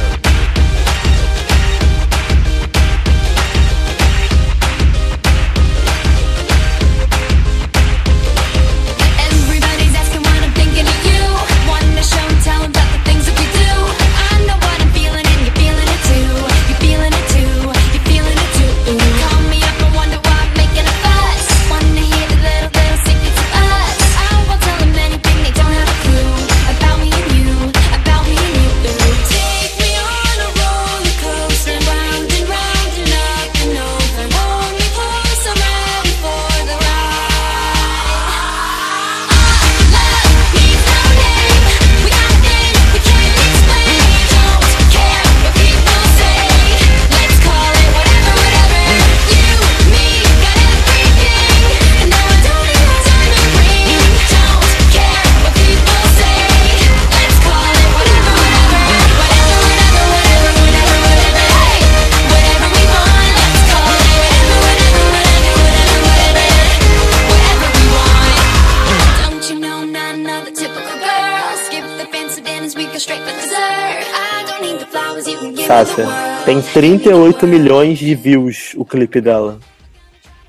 World. tem 38 milhões de views o clipe dela.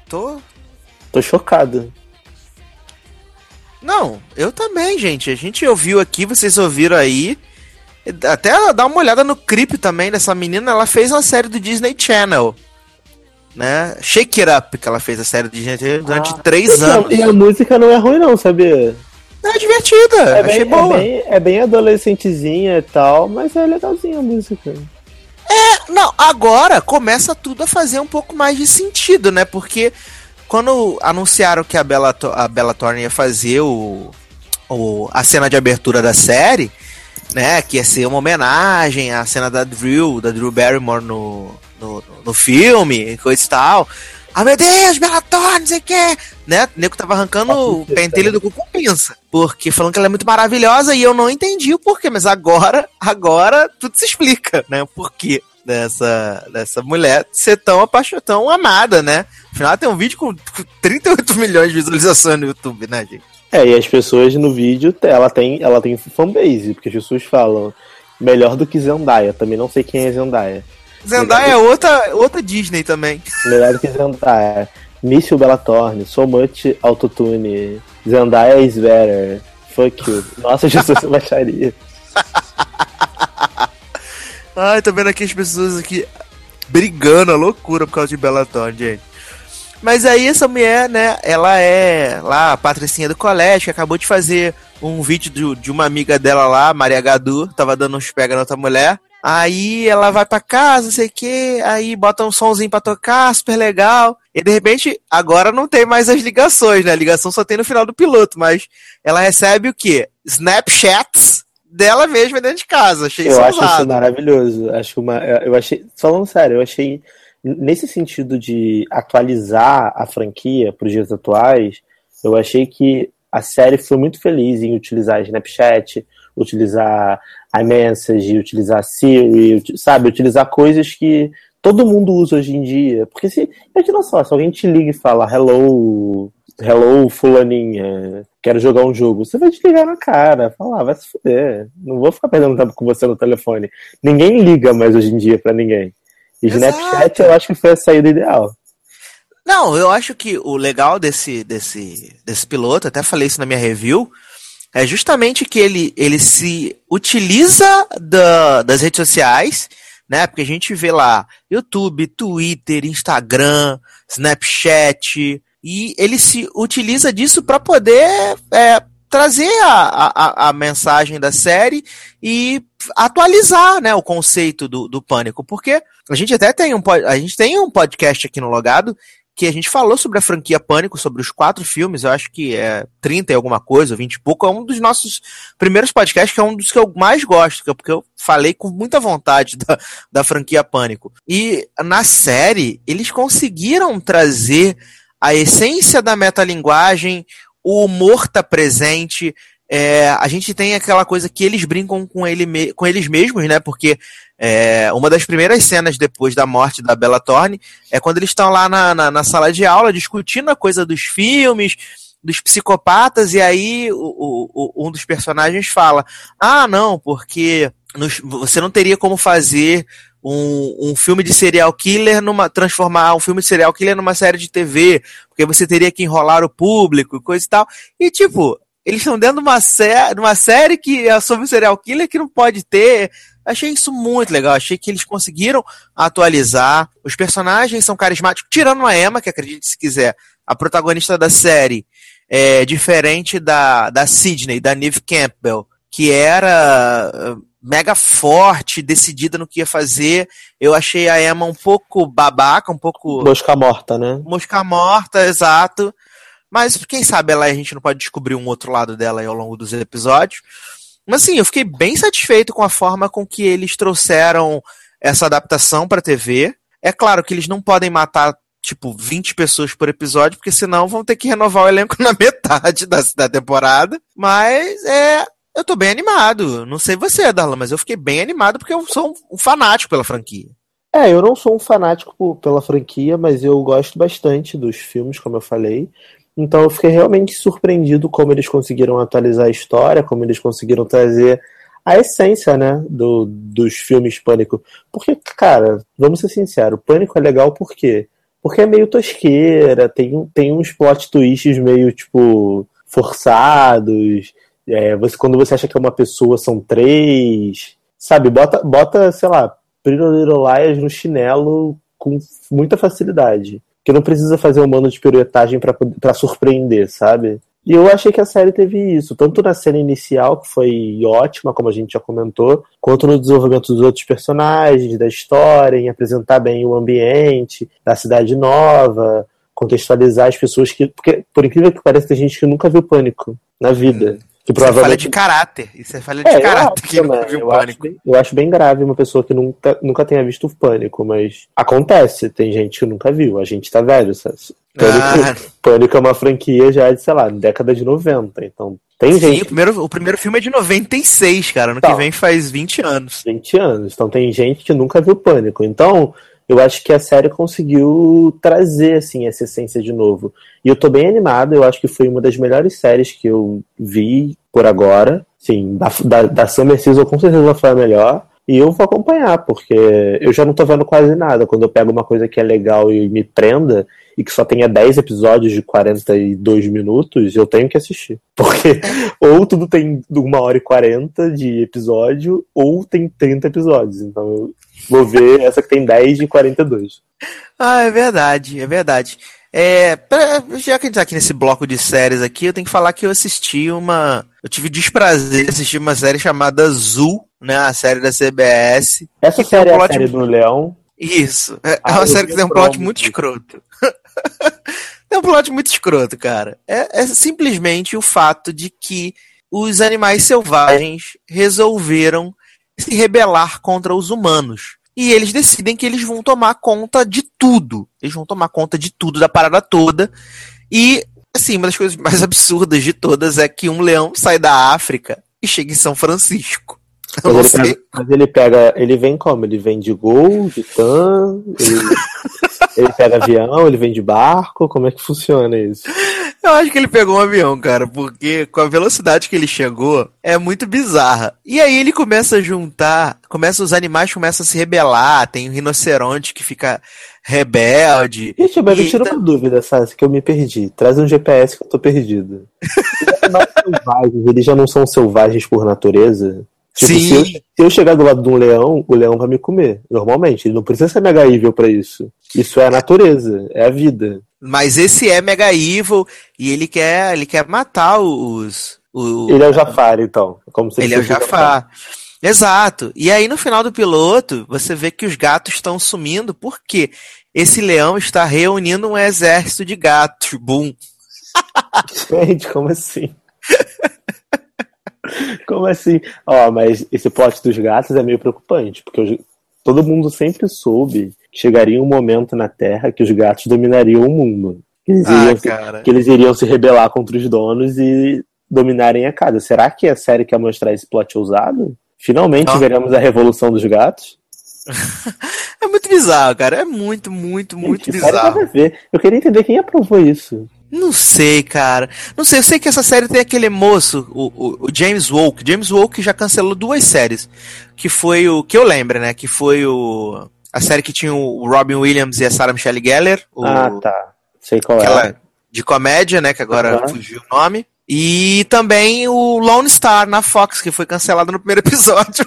Tô. Tô chocado. Não, eu também, gente. A gente ouviu aqui, vocês ouviram aí. Até dá uma olhada no clipe também dessa menina. Ela fez uma série do Disney Channel. Né? Shake It Up, que ela fez a série do Disney Channel durante três E a- anos. E a música não é ruim, não, sabia? É divertida, É achei bem, boa. é, bem, é bem adolescentezinha e tal, mas é legalzinha a música. Não, agora começa tudo a fazer um pouco mais de sentido, né? Porque quando anunciaram que a Bella, a Bella Thorne ia fazer o, o- a cena de abertura da série, né? Que ia ser uma homenagem à cena da Drew, da Drew Barrymore no, no, no filme, coisa e tal. Ah, meu Deus, Bella Thorne, não sei o que, né? O nego tava arrancando o pentelho do cu com pinça. Porque falando que ela é muito maravilhosa e eu não entendi o porquê, mas agora, agora tudo se explica, né? O porquê. Dessa, dessa mulher ser tão apaixonada, tão amada, né? Afinal, tem um vídeo com 38 milhões de visualizações no YouTube, né, gente? É, e as pessoas no vídeo, ela tem, ela tem fanbase, porque as pessoas falam melhor do que Zendaya. Também não sei quem é Zendaya. Zendaya é outra, outra Disney também. Melhor do que Zendaya. Míssil Bellatorne, So Much Autotune, Zendaya is better. Fuck you. Nossa, Jesus, baixaria. Ai, tô vendo aqui as pessoas aqui brigando, a loucura por causa de Bellator, gente. Mas aí essa mulher, né, ela é lá a patricinha do colégio, que acabou de fazer um vídeo de, de uma amiga dela lá, Maria Gadu, tava dando uns pega na outra mulher. Aí ela vai pra casa, não sei o que, aí bota um somzinho pra tocar, super legal. E de repente, agora não tem mais as ligações, né? A ligação só tem no final do piloto, mas ela recebe o quê? Snapchats dela mesma dentro de casa. Achei Eu acho isso maravilhoso. Acho uma, eu achei, falando sério, eu achei nesse sentido de atualizar a franquia para os dias atuais, eu achei que a série foi muito feliz em utilizar Snapchat, utilizar iMessage, utilizar Siri, sabe, utilizar coisas que todo mundo usa hoje em dia. Porque se, imagina só, se alguém te liga e fala hello, hello fulaninha, quero jogar um jogo, você vai te ligar na cara, falar, vai se fuder, não vou ficar perdendo tempo com você no telefone. Ninguém liga mais hoje em dia pra ninguém. E Exato. Snapchat eu acho que foi a saída ideal. Não, eu acho que o legal desse, desse, desse piloto, até falei isso na minha review, é justamente que ele, ele se utiliza da, das redes sociais, né? Porque a gente vê lá YouTube, Twitter, Instagram, Snapchat, e ele se utiliza disso para poder é, trazer a, a, a mensagem da série e atualizar né, o conceito do, do pânico. Porque a gente até tem um, a gente tem um podcast aqui no Logado que a gente falou sobre a franquia Pânico, sobre os quatro filmes, eu acho que é 30 e alguma coisa, 20 e pouco, é um dos nossos primeiros podcasts, que é um dos que eu mais gosto, é porque eu falei com muita vontade da, da franquia Pânico. E na série, eles conseguiram trazer a essência da metalinguagem, o humor tá presente, é, a gente tem aquela coisa que eles brincam com, ele com eles mesmos, né? Porque é, uma das primeiras cenas depois da morte da Bella Thorne é quando eles estão lá na, na, na sala de aula discutindo a coisa dos filmes, dos psicopatas, e aí o- o- um dos personagens fala: Ah, não, porque nos- você não teria como fazer um, um filme de serial killer numa. transformar um filme de serial killer numa série de TV, porque você teria que enrolar o público e coisa e tal. E tipo, eles estão dentro de uma, sé uma série que é sobre serial killer que não pode ter. Achei isso muito legal. Achei que eles conseguiram atualizar. Os personagens são carismáticos, tirando a Emma, que acredite se quiser, a protagonista da série, é diferente da, da Sidney, da Neve Campbell, que era uh, mega forte, decidida no que ia fazer. Eu achei a Emma um pouco babaca, um pouco Mosca morta, né? mosca morta, exato. Mas quem sabe ela a gente não pode descobrir um outro lado dela aí ao longo dos episódios. Mas assim, eu fiquei bem satisfeito com a forma com que eles trouxeram essa adaptação para TV. É claro que eles não podem matar tipo 20 pessoas por episódio, porque senão vão ter que renovar o elenco na metade da, da temporada. Mas é, eu tô bem animado. Não sei você, Darlan, mas eu fiquei bem animado porque eu sou um, fanático pela franquia. É, eu não sou um fanático pela franquia, mas eu gosto bastante dos filmes, como eu falei. Então eu fiquei realmente surpreendido como eles conseguiram atualizar a história, como eles conseguiram trazer a essência, né, do, dos filmes Pânico. Porque, cara, vamos ser sinceros, Pânico é legal por quê? Porque é meio tosqueira, tem, tem uns plot twists meio, tipo, forçados. É, você, quando você acha que é uma pessoa, são três. Sabe, bota, bota sei lá, Liars no chinelo com muita facilidade. Que não precisa fazer um mano de piruetagem pra surpreender, sabe? E eu achei que a série teve isso, tanto na cena inicial, que foi ótima, como a gente já comentou, quanto no desenvolvimento dos outros personagens, da história, em apresentar bem o ambiente, da cidade nova, contextualizar as pessoas que. Porque, por incrível que pareça, tem gente que nunca viu pânico na vida. Que Isso é falha provavelmente de caráter. Isso é falha de É, eu caráter acho, que nunca também. viu eu, acho Pânico. bem, eu acho bem grave uma pessoa que nunca, nunca tenha visto o Pânico, mas acontece, tem gente que nunca viu, a gente tá velho, sabe? Pânico, Ah. Pânico é uma franquia já de, sei lá, década de 90, então tem Sim, gente o primeiro, o primeiro filme é de 96, cara. No Tá. que vem faz 20 anos. 20 anos, então tem gente que nunca viu Pânico, então eu acho que a série conseguiu trazer, assim, essa essência de novo. E eu tô bem animado, eu acho que foi uma das melhores séries que eu vi por agora, sim, da, da, da Summer Season com certeza foi a melhor, e eu vou acompanhar, porque eu já não tô vendo quase nada. Quando eu pego uma coisa que é legal e me prenda, e que só tenha 10 episódios de 42 minutos, eu tenho que assistir. Porque ou tudo tem uma hora e 40 de episódio, ou tem 30 episódios. Então vou ver essa que tem 10 de 42. Ah, é verdade, é verdade. É, pra- já que a gente tá aqui nesse bloco de séries aqui, eu tenho que falar que eu assisti uma. Eu tive o desprazer de assistir uma série chamada Zul, né? A série da CBS. Essa série um é a plot- série do Leão. Isso. É, é Ah, uma eu série que tem um a plot muito escroto. tem um plot muito escroto, cara. É, é simplesmente o fato de que os animais selvagens resolveram se rebelar contra os humanos. E eles decidem que eles vão tomar conta de tudo. Eles vão tomar conta de tudo, da parada toda. E, assim, uma das coisas mais absurdas de todas é que um leão sai da África e chega em São Francisco. Mas ele, pega, mas ele pega. Ele vem como? Ele vem de gol, de tan, ele, ele pega avião, ele vem de barco, como é que funciona isso? Eu acho que ele pegou um avião, cara, porque com a velocidade que ele chegou, é muito bizarra. E aí ele começa a juntar, começa os animais começam a se rebelar, tem um rinoceronte que fica rebelde. Gente, mas me tira tá- uma dúvida, Sassi, que eu me perdi. Traz um GPS que eu tô perdido. Selvagens, eles já não são selvagens por natureza? Tipo, Sim. Se eu, se eu chegar do lado de um leão, o leão vai me comer. Normalmente. Ele não precisa ser mega evil pra isso. Isso é a natureza, é a vida. Mas esse é Mega Evil e ele quer, ele quer matar os. o- Ele é o Jafar, então. Como se Ele é o Jafar. Exato. E aí no final do piloto, você vê que os gatos estão sumindo porque esse leão está reunindo um exército de gatos. Boom. Gente, como assim? Como assim? Ó, mas esse plot dos gatos é meio preocupante, porque os- todo mundo sempre soube que chegaria um momento na Terra que os gatos dominariam o mundo. Que eles, Ah, iriam, se, que eles iriam se rebelar contra os donos e dominarem a casa. Será que a série quer mostrar esse plot ousado? Finalmente Não. veremos a revolução dos gatos? É muito bizarro, cara. É muito, muito, muito Gente, bizarro. Eu queria entender quem aprovou isso. Não sei, cara. Não sei, eu sei que essa série tem aquele moço, o, o- o James Woke. James Woke já cancelou duas séries. Que foi o. Que eu lembro, né? Que foi o. A série que tinha o Robin Williams e a Sarah Michelle Gellar. O, Ah, tá. Sei qual aquela é. de comédia, né? Que agora Aham. fugiu o nome. E também o Lone Star na Fox, que foi cancelado no primeiro episódio.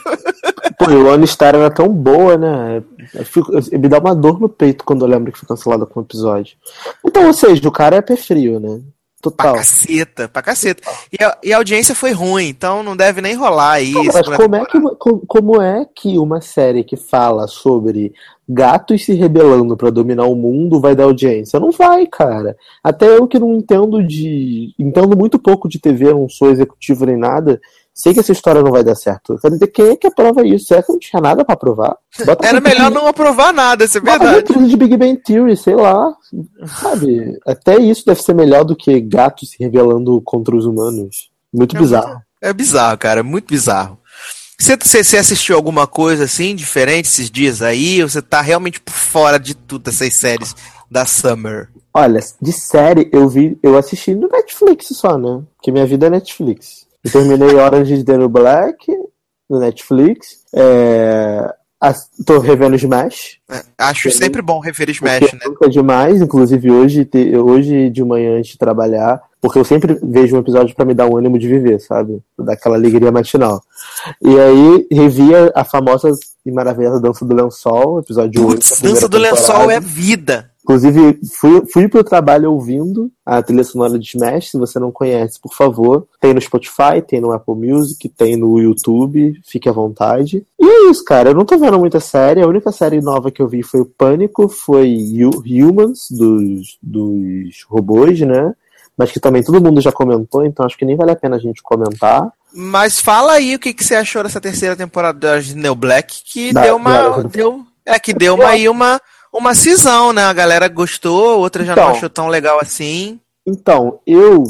Pô, e o Lone Star era tão boa, né? Eu fico- eu- me dá uma dor no peito quando eu lembro que foi cancelado com um episódio. Então, ou seja, o cara é pé frio, né? Pra Total. caceta, pra caceta. E a, e a audiência foi ruim, então não deve nem rolar aí. Mas como é, que, como é que uma série que fala sobre gatos se rebelando pra dominar o mundo vai dar audiência? Não vai, cara. Até eu que não entendo de. Entendo muito pouco de TV, não sou executivo nem nada. Sei que essa história não vai dar certo. Eu quero dizer, quem é que aprova isso? Será que não tinha nada pra aprovar? Bota Era melhor não aprovar nada, isso é bota verdade. roteiro de Big Bang Theory, sei lá. Sabe? Até isso deve ser melhor do que gatos se rebelando contra os humanos. Muito bizarro. É bizarro, cara, é muito bizarro. Você, você, você assistiu alguma coisa assim, diferente esses dias aí? Ou você tá realmente por fora de tudo essas séries da Summer? Olha, de série eu vi, eu assisti no Netflix só, né? Porque minha vida é Netflix. Eu terminei Orange is the New Black no Netflix. É, tô revendo Smash. É, Acho sempre bom referir Smash, porque né? nunca é demais, inclusive hoje, te- hoje de manhã antes de trabalhar, porque eu sempre vejo um episódio pra me dar um ânimo de viver, sabe? Pra dar aquela alegria matinal. E aí revi a, famosa e maravilhosa Dança do Lençol, episódio 8. Putz, da primeira Dança do Lençol temporada. é vida. Inclusive, fui, fui pro trabalho ouvindo a trilha sonora de Smash. Se você não conhece, por favor, tem no Spotify, tem no Apple Music, tem no YouTube. Fique à vontade. E é isso, cara. Eu não tô vendo muita série. A única série nova que eu vi foi o Pânico, foi Hu- Humans, dos, dos robôs, né? mas que também todo mundo já comentou, então acho que nem vale a pena a gente comentar. Mas fala aí o que, que você achou dessa terceira temporada de Neo Black, que Da- deu uma. Deu, é, que deu uma, aí uma, uma cisão, né? A galera gostou, outra já Então. não achou tão legal assim. Então, eu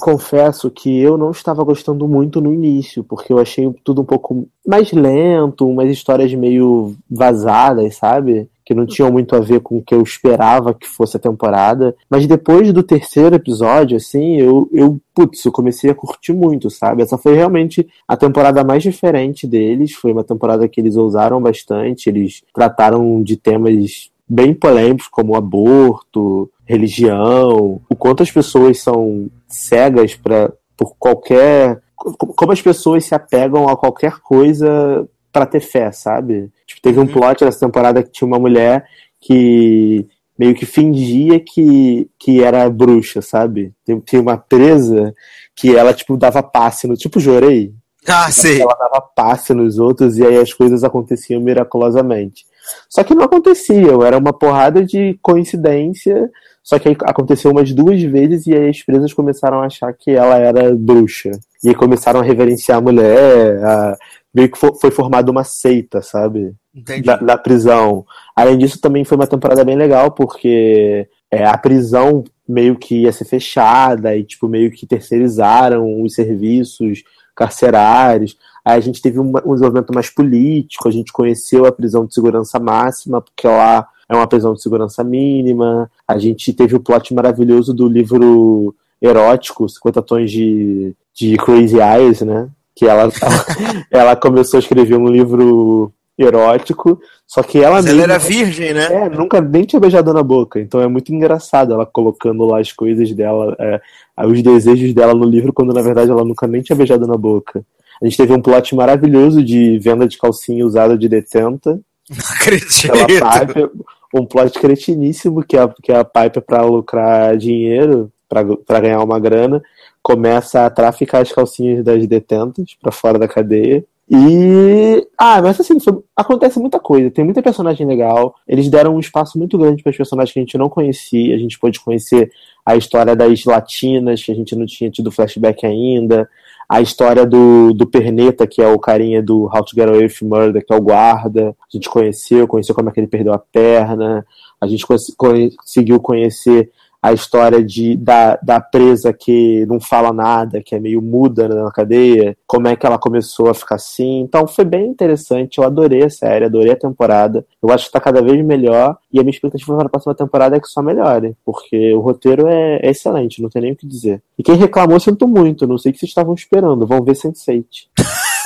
confesso que eu não estava gostando muito no início, porque eu achei tudo um pouco mais lento, umas histórias meio vazadas, sabe? Que não tinham muito a ver com o que eu esperava que fosse a temporada. Mas depois do terceiro episódio, assim, eu, eu putz, eu comecei a curtir muito, sabe? Essa foi realmente a temporada mais diferente deles. Foi uma temporada que eles ousaram bastante, eles trataram de temas bem polêmicos, como aborto, religião, o quanto as pessoas são cegas para por qualquer co- como as pessoas se apegam a qualquer coisa pra ter fé, sabe? Tipo, teve um Uhum. plot nessa temporada que tinha uma mulher que meio que fingia que, que era bruxa, sabe? Tem- uma presa que ela, tipo, dava passe no. Tipo, jorei. Ah, sei. Ela dava passe nos outros e aí as coisas aconteciam miraculosamente. Só que não aconteciam, era uma porrada de coincidência. Só que aí aconteceu umas duas vezes e aí as presas começaram a achar que ela era bruxa. E aí começaram a reverenciar a mulher, a- meio que fo- foi formada uma seita, sabe? Entendi. da, da prisão. Além disso, também foi uma temporada bem legal, porque é, a prisão meio que ia ser fechada e, tipo, meio que terceirizaram os serviços carcerários. Aí a gente teve uma- um desenvolvimento mais político, a gente conheceu a prisão de segurança máxima, porque lá é uma prisão de segurança mínima. A gente teve o plot maravilhoso do livro erótico, 50 tons de, de Crazy Eyes, né? Que ela, ela começou a escrever um livro erótico, só que ela Mas ela mesma- era virgem, né? é, nunca nem tinha beijado na boca, então é muito engraçado ela colocando lá as coisas dela, é, os desejos dela no livro, quando na verdade ela nunca nem tinha beijado na boca. A gente teve um plot maravilhoso de venda de calcinha usada de detenta Não acredito. Piper, um plot cretiníssimo que a, que a Piper, pra lucrar dinheiro, pra ganhar uma grana, começa a traficar as calcinhas das detentas pra fora da cadeia. E. Ah, mas assim, acontece muita coisa, tem muita personagem legal. Eles deram um espaço muito grande para os personagens que a gente não conhecia. A gente pôde conhecer a história das latinas, que a gente não tinha tido flashback ainda. A história do, do Perneta, que é o carinha do How to Get Away with Murder, que é o guarda. A gente conheceu, conheceu como é que ele perdeu a perna. A gente conseguiu conhecer a história de, da, da presa que não fala nada, que é meio muda na cadeia, como é que ela começou a ficar assim. Então foi bem interessante, eu adorei a série, adorei a temporada. Eu acho que tá cada vez melhor e a minha expectativa para a próxima temporada é que só melhore, porque o roteiro é, é excelente, não tem nem o que dizer. E quem reclamou, sinto muito, não sei o que vocês estavam esperando, vão ver Sense8.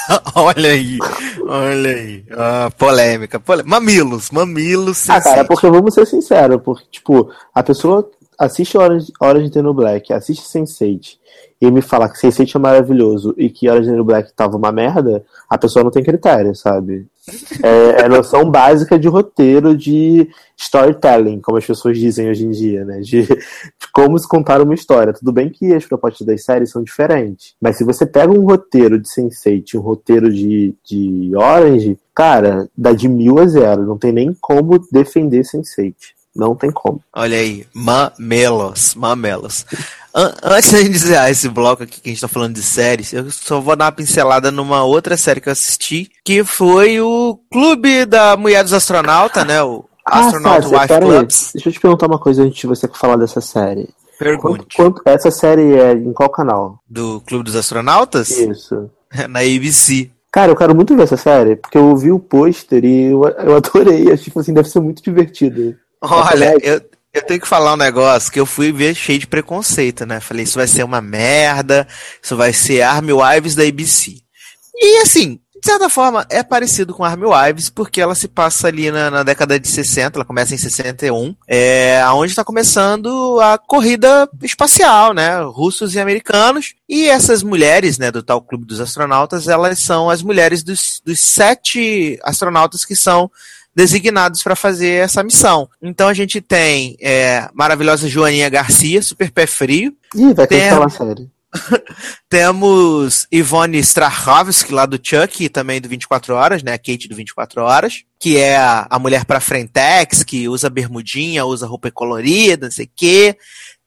olha aí, olha aí. Ah, polêmica, polêmica. Mamilos, mamilos. Ah, cara, Sense8. porque vamos ser sinceros, porque, tipo, a pessoa assiste is the New Black, assiste Sense8 e me fala que Sense8 é maravilhoso e que is the New Black tava uma merda, a pessoa não tem critério, sabe? É, é noção básica de roteiro de storytelling, como as pessoas dizem hoje em dia, né? De, de como se contar uma história. Tudo bem que as propostas das séries são diferentes, mas se você pega um roteiro de Sense8 e um roteiro de, de Orange, cara, dá de mil a zero. Não tem nem como defender Sense8. Não tem como. Olha aí, mamelos, mamelos. An- antes de encerrar esse bloco aqui que a gente tá falando de séries, eu só vou dar uma pincelada numa outra série que eu assisti, que foi o Clube da Mulher dos Astronautas, né? O Astronaut Wife Ah, pera aí. Clubs. Deixa eu te perguntar uma coisa antes de você falar dessa série. Quanto, Pergunte. quanto- essa série é em qual canal? Do Clube dos Astronautas? Isso. Na ABC. Cara, eu quero muito ver essa série, porque eu vi o pôster e eu, eu adorei. Acho tipo assim, deve ser muito divertido. Olha, eu, eu tenho que falar um negócio que eu fui ver cheio de preconceito, né? Falei, isso vai ser uma merda, isso vai ser Army Wives da ABC. E assim, de certa forma, é parecido com Army Wives, porque ela se passa ali na, na década de 60, ela começa em 61, é, onde está começando a corrida espacial, né? Russos e americanos. E essas mulheres, né, do tal Clube dos Astronautas, elas são as mulheres dos, dos sete astronautas que são designados para fazer essa missão. Então a gente tem é, maravilhosa Joaninha Garcia, super pé frio. Ih, vai cancelar a série. Temos Ivone Strahovski, lá do Chuck, e também do 24 Horas, né? A Kate do 24 Horas, que é a, a mulher pra frentex, que usa bermudinha, usa roupa colorida, não sei o quê.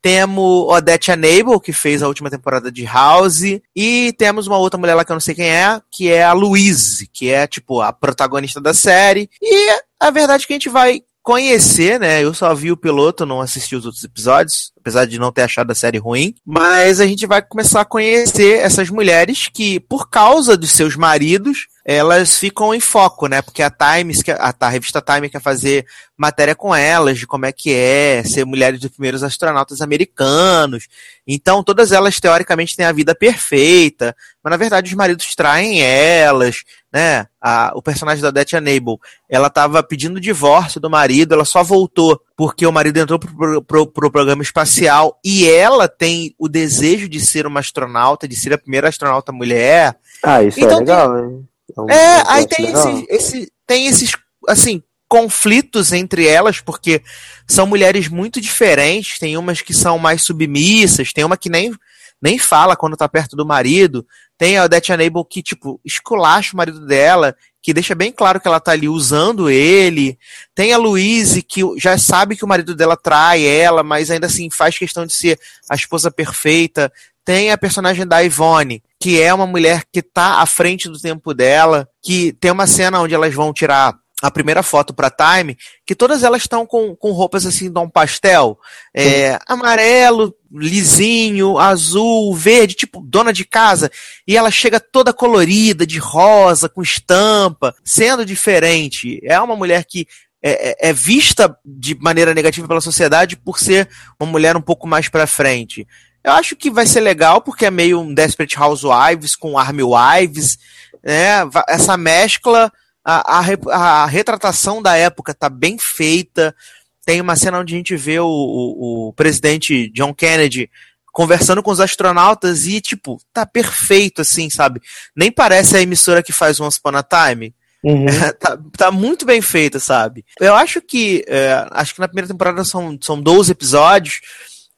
Temos Odette Anable, que fez a última temporada de House. E temos uma outra mulher lá que eu não sei quem é, que é a Louise, que é, tipo, a protagonista da série. E a verdade é que a gente vai conhecer, né? Eu só vi o piloto, não assisti os outros episódios, apesar de não ter achado a série ruim. Mas a gente vai começar a conhecer essas mulheres que, por causa dos seus maridos, elas ficam em foco, né? Porque a Times, a, a revista Time quer fazer matéria com elas, de como é que é ser mulheres dos primeiros astronautas americanos. Então, todas elas, teoricamente, têm a vida perfeita, mas na verdade os maridos traem elas, né? A, o personagem da Odette Anable, ela estava pedindo divórcio do marido, ela só voltou porque o marido entrou pro, pro, pro- pro programa espacial e ela tem o desejo de ser uma astronauta, de ser a primeira astronauta mulher. Ah, isso Então é legal, hein? um- É, um aí plot tem legal. esse, esse, tem esses, assim, conflitos entre elas, porque são mulheres muito diferentes, tem umas que são mais submissas, tem uma que nem, nem fala quando tá perto do marido, tem a Odette Anable que, tipo, esculacha o marido dela, que deixa bem claro que ela tá ali usando ele, tem a Louise que já sabe que o marido dela trai ela, mas ainda assim faz questão de ser a esposa perfeita, tem a personagem da Ivone, que é uma mulher que tá à frente do tempo dela, que tem uma cena onde elas vão tirar a primeira foto pra Time, que todas elas estão com, com roupas assim, de um pastel, é, amarelo, lisinho, azul, verde, tipo dona de casa, e ela chega toda colorida, de rosa, com estampa, sendo diferente. É uma mulher que é, é- é vista de maneira negativa pela sociedade por ser uma mulher um pouco mais pra frente. Eu acho que vai ser legal, porque é meio um Desperate Housewives com Army Wives, né? Essa mescla, a, a, a retratação da época tá bem feita. Tem uma cena onde a gente vê o, o, o presidente John Kennedy conversando com os astronautas e, tipo, tá perfeito, assim, sabe? Nem parece a emissora que faz Once Upon a Time. Uhum. tá, tá muito bem feito, sabe? Eu acho que é, acho que na primeira temporada são, são 12 episódios.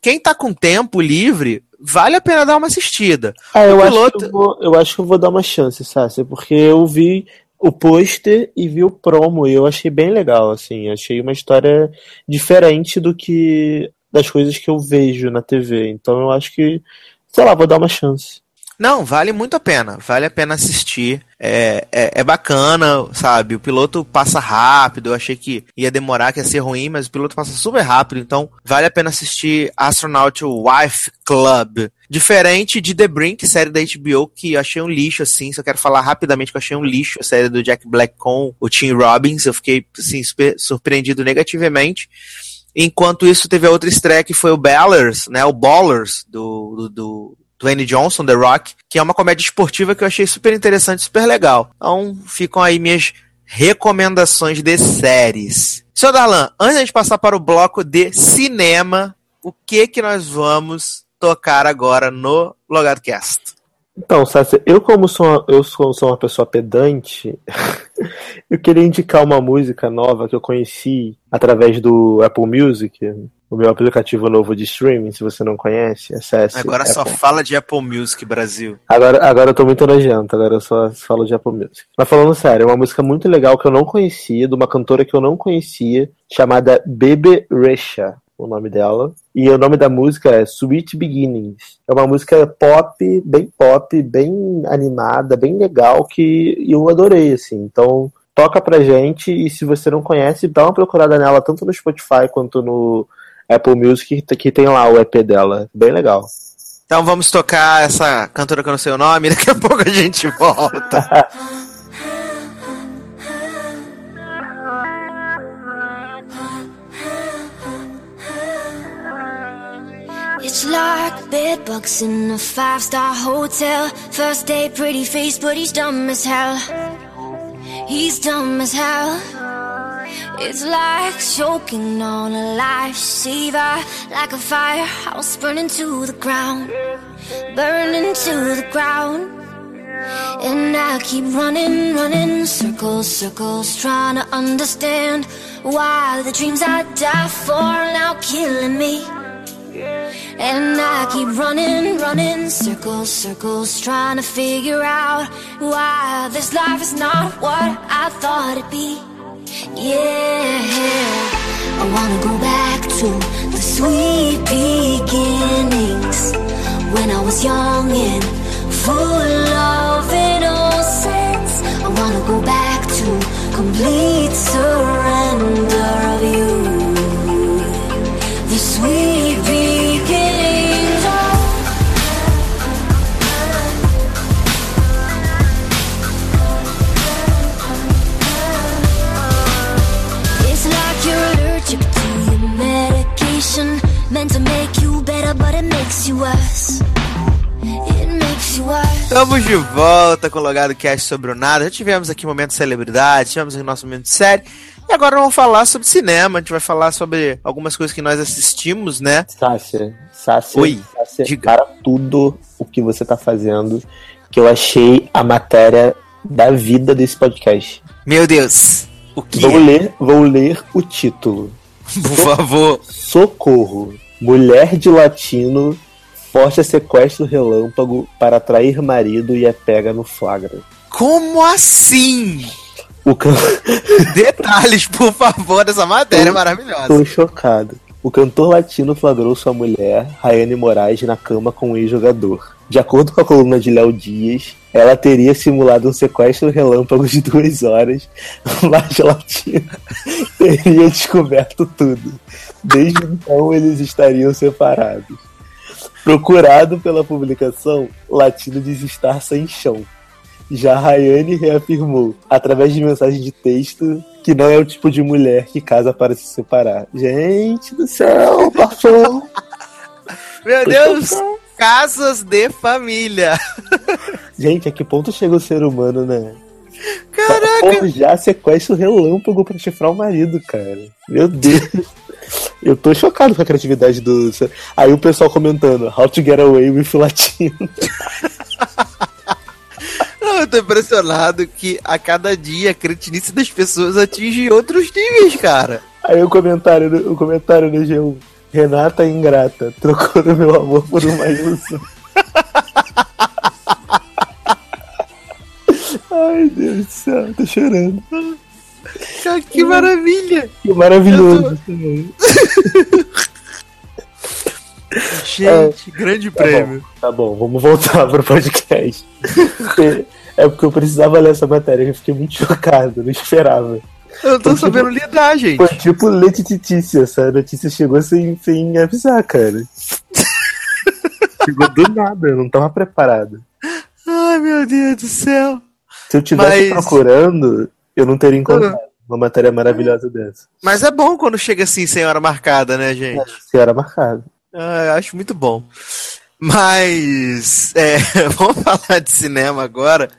Quem tá com tempo livre, vale a pena dar uma assistida. Ah, eu O acho, piloto- que eu, vou, eu acho que eu vou dar uma chance, Sácia, porque eu vi o pôster e vi o promo e eu achei bem legal, assim. Achei uma história diferente do que das coisas que eu vejo na TV. Então eu acho que, sei lá, vou dar uma chance. Não, vale muito a pena. Vale a pena assistir. É, é, é bacana, sabe? O piloto passa rápido. Eu achei que ia demorar, que ia ser ruim, mas o piloto passa super rápido. Então, vale a pena assistir Astronaut Wife Club. Diferente de The Brink, série da HBO, que eu achei um lixo, assim. Só quero falar rapidamente que eu achei um lixo a série do Jack Black com o Tim Robbins. Eu fiquei, assim, surpreendido negativamente. Enquanto isso, teve a outra estreia que foi o Ballers, né? O Ballers, do, do, do Dwayne Johnson, The Rock, que é uma comédia esportiva que eu achei super interessante, super legal. Então, ficam aí minhas recomendações de séries. Seu Darlan, antes de passar para o bloco de cinema, o que que nós vamos tocar agora no Logadcast? Então, Sácia, eu como sou uma, eu sou, sou uma pessoa pedante, eu queria indicar uma música nova que eu conheci através do Apple Music, o meu aplicativo novo de streaming, se você não conhece, acesse. Agora só Apple. fala de Apple Music Brasil. Agora, agora eu tô muito nojento, agora eu só falo de Apple Music. Mas falando sério, é uma música muito legal que eu não conhecia, de uma cantora que eu não conhecia, chamada Bebe Resha, o nome dela. E o nome da música é Sweet Beginnings. É uma música pop, bem pop, bem animada, bem legal, que eu adorei, assim. Então, toca pra gente, e se você não conhece, dá uma procurada nela, tanto no Spotify quanto no Apple Music, que tem lá o EP dela. Bem legal. Então vamos tocar essa cantora que eu não sei o nome, daqui a pouco a gente volta. It's like bed bugs in a five star hotel. First day, pretty face, but he's dumb as hell. He's dumb as hell. It's like choking on a lifesaver, like a firehouse burning to the ground, burning to the ground. And I keep running, running circles, circles, trying to understand why the dreams I die for are now killing me. And I keep running, running circles, circles, trying to figure out why this life is not what I thought it'd be. Yeah, I wanna go back to the sweet beginnings when I was young and full of innocence. I wanna go back to complete surrender Estamos de volta com o Logado Cast sobre o nada. Já tivemos aqui momento de celebridade, tivemos aqui nosso momento de série. E agora vamos falar sobre cinema. A gente vai falar sobre algumas coisas que nós assistimos, né? Sácia, Sácia, Oi, Sácia, diga. para tudo o que você tá fazendo, que eu achei a matéria da vida desse podcast. Meu Deus, o que? Vou ler, vou ler o título. Por favor. Socorro. Mulher de latino força sequestro relâmpago para atrair marido e é pega no flagra. Como assim? O can... Detalhes, por favor, dessa matéria maravilhosa. Tô chocado. O cantor latino flagrou sua mulher, Rayane Moraes, na cama com um ex-jogador. De acordo com a coluna de Léo Dias, ela teria simulado um sequestro relâmpago de duas horas, mas Latino teria descoberto tudo. Desde então, eles estariam separados. Procurado pela publicação, Latino diz estar sem chão. Já Rayane reafirmou, através de mensagem de texto, que não é o tipo de mulher que casa para se separar. Gente do céu, bafão! Meu Deus, casas de família. Gente, a que ponto chega o ser humano, né? Caraca. Pô, já sequestra o relâmpago pra chifrar o marido, cara. Meu Deus. Eu tô chocado com a criatividade do. Aí o pessoal comentando, How to get away with latino. Eu tô impressionado que a cada dia a cretinice das pessoas atinge outros níveis, cara. Aí o comentário, o comentário no G1. Renata ingrata, trocando meu amor por uma ilusão. Ai, Deus do céu, tô chorando. Cara, que maravilha. Que maravilhoso. Gente, grande Tá prêmio. bom, tá bom, vamos voltar pro podcast. É porque eu precisava ler essa matéria, eu fiquei muito chocado, não esperava. Eu tô sabendo lidar, gente. Foi tipo Letitícia, essa notícia chegou sem, sem avisar, cara. chegou do nada, eu não tava preparado. Ai, meu Deus do céu. Se eu tivesse Mas- procurando, eu não teria encontrado uma matéria maravilhosa dessa. Mas é bom quando chega assim, sem hora marcada, né, gente? Se era marcado. Ah, eu acho muito bom. Mas, é, vamos falar de cinema agora,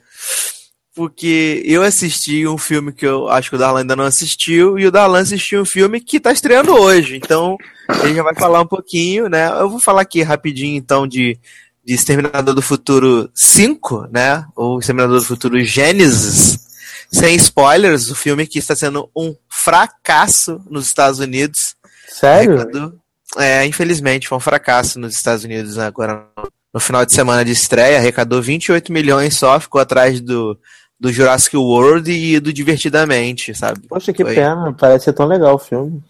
porque eu assisti um filme que eu acho que o Darlan ainda não assistiu, e o Darlan assistiu um filme que tá estreando hoje, então ele já vai falar um pouquinho, né? Eu vou falar aqui rapidinho, então, de, de Exterminador do Futuro 5, né? Ou Exterminador do Futuro Gênesis, sem spoilers, o filme que está sendo um fracasso nos Estados Unidos. Sério? É, infelizmente, foi um fracasso nos Estados Unidos agora no final de semana de estreia. Arrecadou 28 milhões só, ficou atrás do, do Jurassic World e do Divertidamente, sabe? Poxa, que Foi. pena, parece ser tão legal o filme.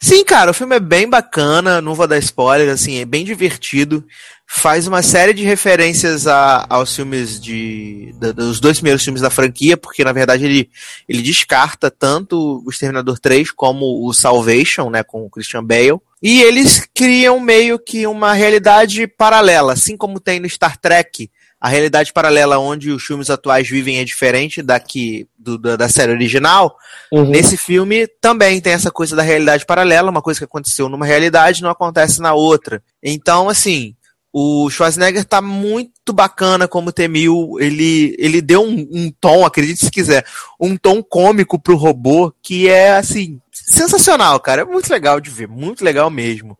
Sim, cara, o filme é bem bacana, não vou dar spoiler, assim, é bem divertido. Faz uma série de referências a- aos filmes de. da- dos dois primeiros filmes da franquia, porque na verdade ele, ele descarta tanto o Exterminador 3 como o Salvation, né, com o Christian Bale. E eles criam meio que uma realidade paralela, assim como tem no Star Trek. A realidade paralela onde os filmes atuais vivem é diferente daqui do- da, da série original. Uhum. Nesse filme também tem essa coisa da realidade paralela, uma coisa que aconteceu numa realidade não acontece na outra. Então, assim, o Schwarzenegger tá muito bacana como T-1000, ele, ele deu um, um tom, acredite se quiser, um tom cômico pro robô que é, assim, sensacional, cara. É muito legal de ver, muito legal mesmo.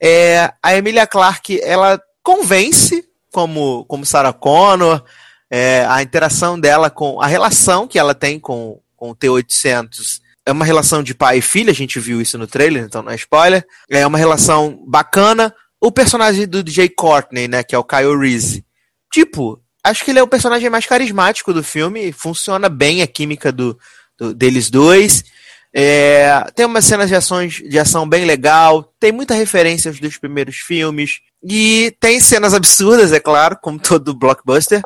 É, a Emilia Clarke, ela convence como, como Sarah Connor, é, a interação dela com. a relação que ela tem com, com o T-800 é uma relação de pai e filha, a gente viu isso no trailer, então não é spoiler. É uma relação bacana. o personagem do Jay Courtney, né, que é o Kyle Reese. Tipo, acho que ele é o personagem mais carismático do filme, funciona bem a química do, do- deles dois. É, tem umas cenas de, ações, de ação bem legal, tem muita referência aos dos primeiros filmes, e tem cenas absurdas, é claro, como todo blockbuster,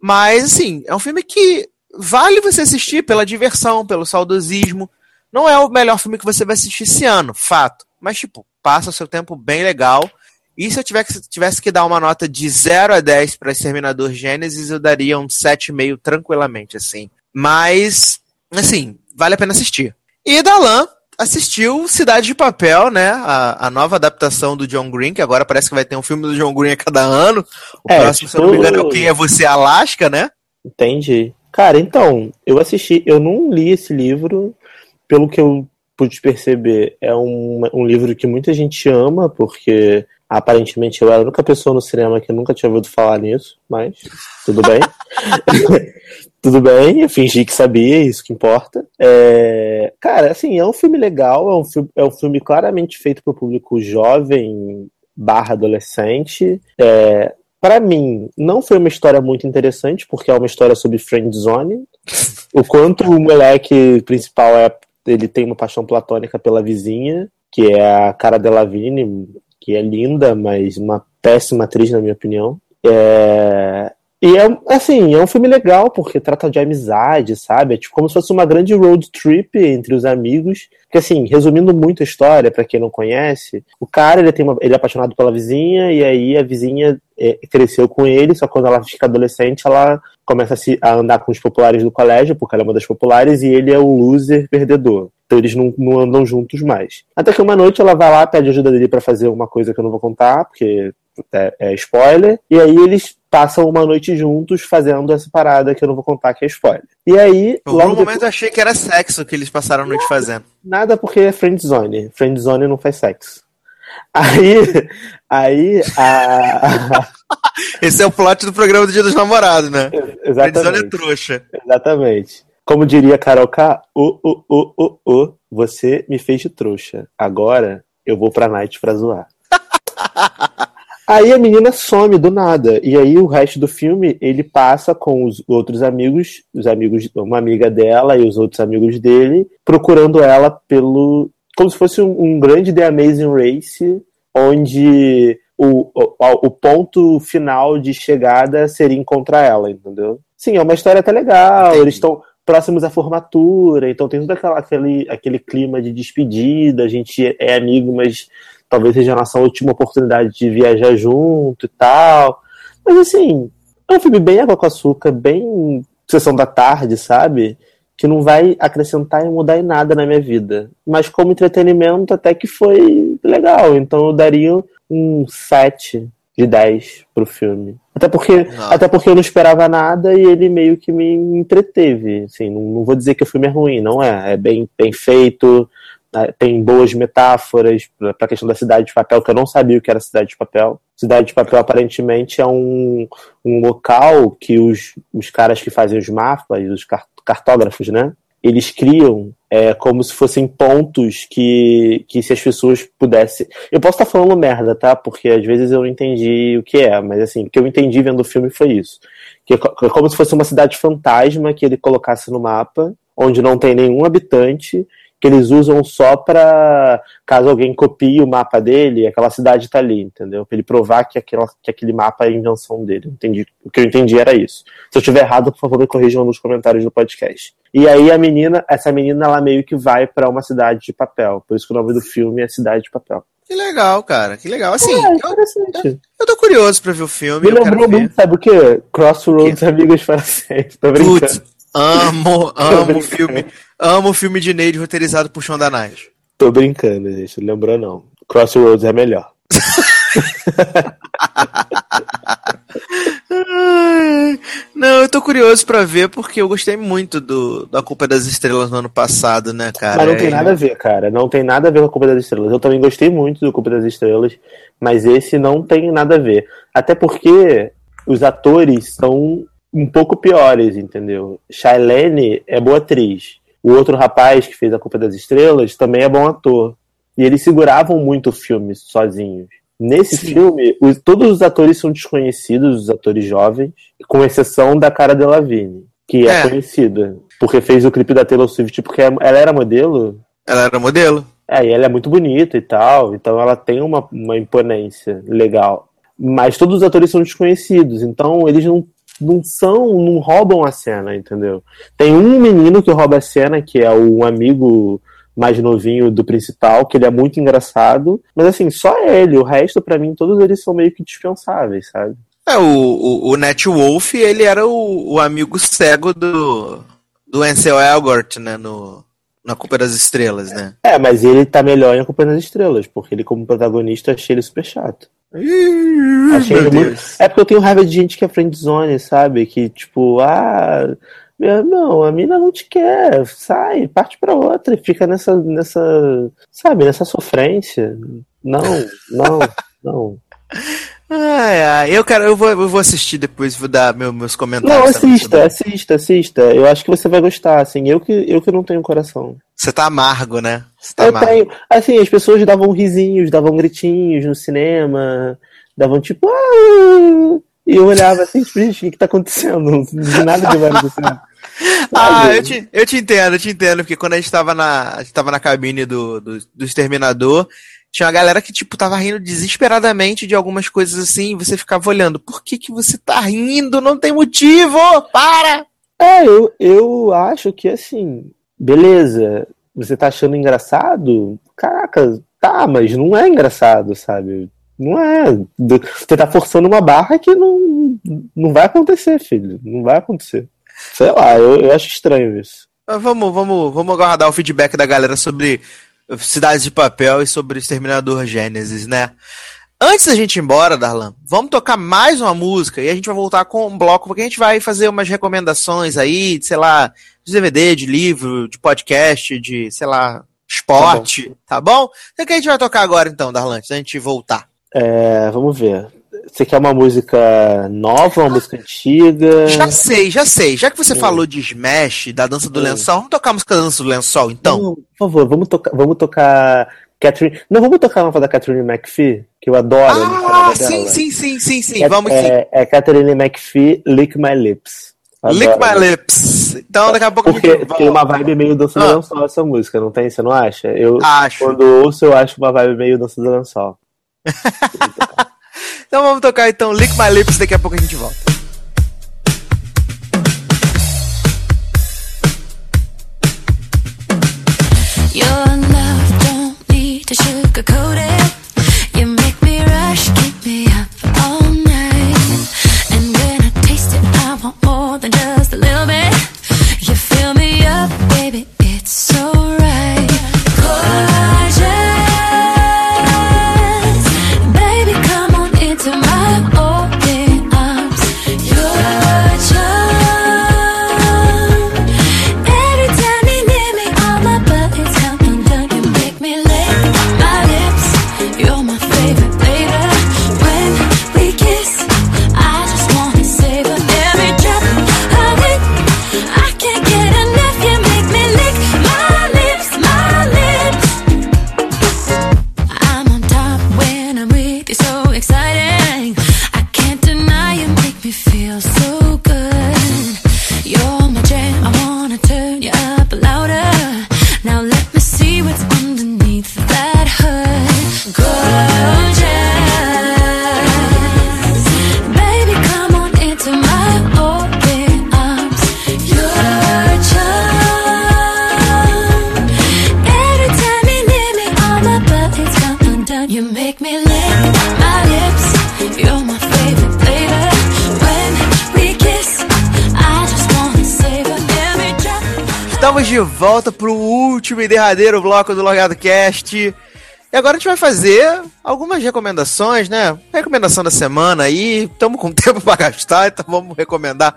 mas assim, é um filme que vale você assistir pela diversão, pelo saudosismo. Não é o melhor filme que você vai assistir esse ano, fato, mas tipo, passa o seu tempo bem legal. E se eu tivesse, tivesse que dar uma nota de 0 a 10 para Exterminador Gênesis, eu daria um 7,5 tranquilamente, assim. Mas, assim, vale a pena assistir. E Dalan assistiu Cidade de Papel, né? A, a nova adaptação do John Green, que agora parece que vai ter um filme do John Green a cada ano. O É, próximo, se eu não me tipo- engano, é o Quem é Você, Alaska, né? Entendi. Cara, então, eu assisti, eu não li esse livro, pelo que eu pude perceber, é um, um livro que muita gente ama, porque aparentemente eu era a única pessoa no cinema que nunca tinha ouvido falar nisso, mas tudo bem. tudo bem, eu fingi que sabia, isso que importa. É, cara, assim, é um filme legal, é um filme, é um filme claramente feito para o público jovem barra adolescente. É, para mim, não foi uma história muito interessante, porque é uma história sobre friend zone. O quanto o moleque principal é, ele tem uma paixão platônica pela vizinha, que é a Cara Delevingne, que é linda, mas uma péssima atriz, na minha opinião. É... E é, assim, é um filme legal, porque trata de amizade, sabe? É tipo como se fosse uma grande road trip entre os amigos. Que assim, resumindo muito a história, pra quem não conhece, o cara ele, tem uma- ele é apaixonado pela vizinha, e aí a vizinha é, cresceu com ele, só quando ela fica adolescente, ela começa a, se, a andar com os populares do colégio, porque ela é uma das populares, e ele é o loser perdedor. Então eles não, não andam juntos mais. Até que uma noite ela vai lá, pede ajuda dele pra fazer uma coisa que eu não vou contar, porque é, é spoiler. E aí eles passam uma noite juntos fazendo essa parada que eu não vou contar, que é spoiler. E aí, Por um logo momento depois, eu achei que era sexo que eles passaram a noite fazendo. nada porque é friend zone. Friend zone não faz sexo. Aí, aí a, Esse é o plot do programa do Dia dos Namorados, né? Friendzone é exatamente. trouxa. Exatamente. Como diria Carol K, o, o, o, o, o, você me fez de trouxa. Agora eu vou pra night pra zoar. Aí a menina some do nada. E aí o resto do filme ele passa com os outros amigos, os amigos, uma amiga dela e os outros amigos dele, procurando ela pelo. Como se fosse um, um grande The Amazing Race, onde o, o, o ponto final de chegada seria encontrar ela, entendeu? Sim, é uma história até legal. Entendi. Eles estão próximos à formatura, então tem todo aquele, aquele clima de despedida, a gente é amigo, mas talvez seja a nossa última oportunidade de viajar junto e tal. Mas assim, é um filme bem água com açúcar, bem sessão da tarde, sabe? Que não vai acrescentar e mudar em nada na minha vida. Mas como entretenimento até que foi legal. Então eu daria um 7 de 10 pro filme. Até porque, Não. até porque eu não esperava nada e ele meio que me entreteve. Assim, não, não vou dizer que o filme é ruim, não é. É bem, bem feito, né, tem boas metáforas para a questão da cidade de papel, que eu não sabia o que era cidade de papel. Cidade de papel aparentemente é um, um local que os, os caras que fazem os mapas, os car- cartógrafos, né? Eles criam é, como se fossem pontos que, que se as pessoas pudessem. Eu posso estar falando merda, tá? Porque às vezes eu não entendi o que é, mas assim, o que eu entendi vendo o filme foi isso. Que é co- como se fosse uma cidade fantasma que ele colocasse no mapa, onde não tem nenhum habitante, que eles usam só pra caso alguém copie o mapa dele, aquela cidade tá ali, entendeu? Pra ele provar que, aquela, que aquele mapa é invenção dele. Entendi. O que eu entendi era isso. Se eu estiver errado, por favor, me corrijam nos comentários do podcast. E aí a menina, essa menina, ela meio que vai pra uma cidade de papel. Por isso que o nome do filme é Cidade de Papel. Que legal, cara. Que legal. Assim, é, eu, interessante. eu tô curioso pra ver o filme. Me eu lembrou muito, sabe o quê? Crossroads Amigos para sempre. Tô brincando. Putz, amo, amo filme. Amo o filme de Neide roteirizado por Shonda Rhimes. Tô brincando, gente. Não lembrou, não. Crossroads é melhor. Não, eu tô curioso pra ver porque eu gostei muito do da Culpa das Estrelas no ano passado, né, cara? Mas não tem É, nada a ver, cara. Não tem nada a ver com a Culpa das Estrelas. Eu também gostei muito do Culpa das Estrelas, mas esse não tem nada a ver. Até porque os atores são um pouco piores, entendeu? Shailene é boa atriz. O outro rapaz que fez a Culpa das Estrelas também é bom ator. E eles seguravam muito o filme sozinhos. Nesse Sim. filme, os- todos os atores são desconhecidos, os atores jovens, com exceção da Cara Delevingne, que é, É. conhecida, porque fez o clipe da Taylor Swift, porque ela era modelo, Ela era modelo. é, e ela é muito bonita e tal, então ela tem uma, uma imponência legal. Mas todos os atores são desconhecidos, então eles não, não são, não roubam a cena, entendeu? Tem um menino que rouba a cena, que é o amigo mais novinho do principal, que ele é muito engraçado, mas assim, só ele, o resto, pra mim, todos eles são meio que dispensáveis, sabe? É, o, o, o Net Wolf, ele era o, o amigo cego do, do Ansel Elgort, né, no, na Culpa das Estrelas, né? É, mas ele tá melhor em A Culpa das Estrelas, porque ele, como protagonista, achei ele super chato. Achei Meu muito-. É porque eu tenho raiva de gente que é friendzone, sabe? Que, tipo, ah, não, a mina não te quer, sai, parte pra outra e fica nessa, nessa, sabe, nessa sofrência. Não, não, não. Ai, ai, eu quero, eu vou, eu vou assistir depois, vou dar meu- meus Não, comentários. também assista, assista, assista. Eu acho que você vai gostar, assim. Eu que, eu que não tenho coração. Você tá amargo, né? Tá Eu amargo. tenho. Assim, as pessoas davam risinhos, davam gritinhos no cinema, davam tipo, ah! E eu olhava assim, tipo, gente, o que, que tá acontecendo? Não vi nada de vai acontecendo. Ah, eu te, eu te entendo, eu te entendo, porque quando a gente tava na, a gente tava na cabine do, do, do Exterminador, tinha uma galera que, tipo, tava rindo desesperadamente de algumas coisas assim, e você ficava olhando, por que que você tá rindo? Não tem motivo! Para! É, eu, eu acho que assim, beleza, você tá achando engraçado? Caraca, tá, mas não é engraçado, sabe? Não é. Você tá forçando uma barra que não, não vai acontecer, filho. Não vai acontecer. Sei lá, eu, eu acho estranho isso. Mas vamos, vamos, vamos aguardar o feedback da galera sobre Cidades de Papel e sobre Exterminador Gênesis, né? Antes da gente ir embora, Darlan, vamos tocar mais uma música e a gente vai voltar com um bloco, porque a gente vai fazer umas recomendações aí, de, sei lá, de DVD, de livro, de podcast, de, sei lá, esporte, tá bom? Então o que a gente vai tocar agora então, Darlan, antes da gente voltar? É, vamos ver. Você quer uma música nova, uma música antiga? Já sei, já sei. Já que você falou de Smash, da dança do Hum. lençol, vamos tocar a música da dança do lençol, então? Não, por favor, vamos tocar, vamos tocar Catherine. Não, vamos tocar a nova da Catherine McPhee, que eu adoro. Ah, sim, sim, sim, sim, sim. É, Vamos sim. é, é Catherine McPhee, Lick My Lips. Lick Adoro. My Lips. Então daqui a pouco Porque gente tem uma vibe meio dança do Ah. lençol essa música, não tem? Você não acha? Eu, Acho. quando ouço, eu acho uma vibe meio dança do lençol. Então vamos tocar então Lick My Lips, daqui a pouco a gente volta. Your love don't need to sugarcoat it. De volta pro último e derradeiro bloco do Logado Cast. E agora a gente vai fazer algumas recomendações, né? Recomendação da semana aí. Estamos com tempo pra gastar, então vamos recomendar.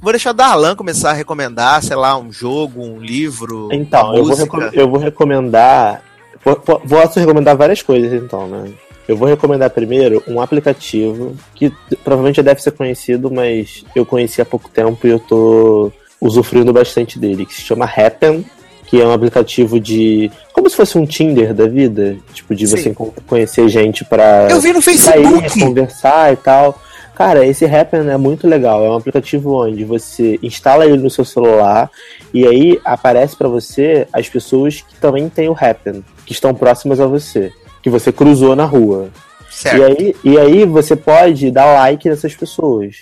Vou deixar o Darlan começar a recomendar, sei lá, um jogo, um livro, Então, eu vou, eu vou recomendar. Vou, recomendar várias coisas, então, né? Eu vou recomendar primeiro um aplicativo que provavelmente já deve ser conhecido, mas eu conheci há pouco tempo e eu tô usufruindo bastante dele, que se chama Happen, que é um aplicativo de. Como se fosse um Tinder da vida. Tipo, de você Sim. con- conhecer gente pra Eu vi no sair, Facebook. conversar e tal. Cara, esse Happen é muito legal. É um aplicativo onde você instala ele no seu celular e aí aparece pra você as pessoas que também têm o Happen, que estão próximas a você, que você cruzou na rua. E Certo. aí, e aí você pode dar like nessas pessoas.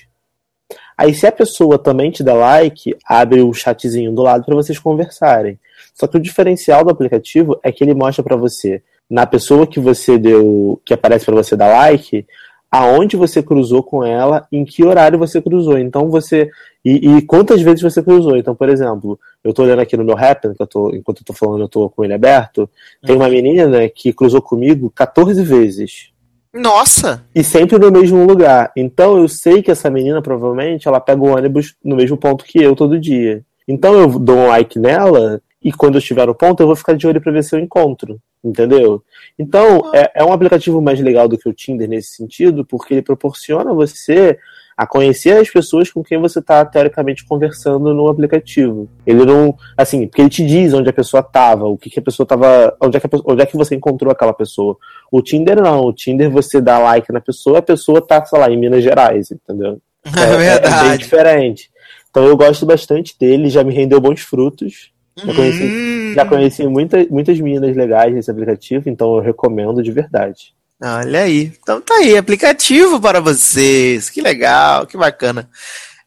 Aí se a pessoa também te dá like, abre o chatzinho do lado para vocês conversarem. Só que o diferencial do aplicativo é que ele mostra para você, na pessoa que você deu, que aparece para você dar like, aonde você cruzou com ela, em que horário você cruzou. Então você e, e quantas vezes você cruzou. Então, por exemplo, eu tô olhando aqui no meu Happen, que eu tô, enquanto eu tô falando, eu tô com ele aberto, tem uma menina que cruzou comigo 14 vezes Nossa! e sempre no mesmo lugar. Então eu sei que essa menina provavelmente ela pega o ônibus no mesmo ponto que eu todo dia. Então eu dou um like nela e quando eu estiver no ponto eu vou ficar de olho para ver se eu encontro, entendeu? Então é, é um aplicativo mais legal do que o Tinder nesse sentido, porque ele proporciona você a conhecer as pessoas com quem você está teoricamente conversando no aplicativo. Ele não, assim, porque ele te diz onde a pessoa estava, o que, que a pessoa estava, onde é onde é que você encontrou aquela pessoa. O Tinder não, o Tinder você dá like na pessoa, a pessoa tá, sei lá, em Minas Gerais, entendeu? É, É, bem verdade. diferente. Então eu gosto bastante dele, já me rendeu bons frutos. Já conheci, Hum. já conheci muita, muitas meninas legais nesse aplicativo, então eu recomendo de verdade. Olha aí. Então tá aí, aplicativo para vocês. Que legal, que bacana.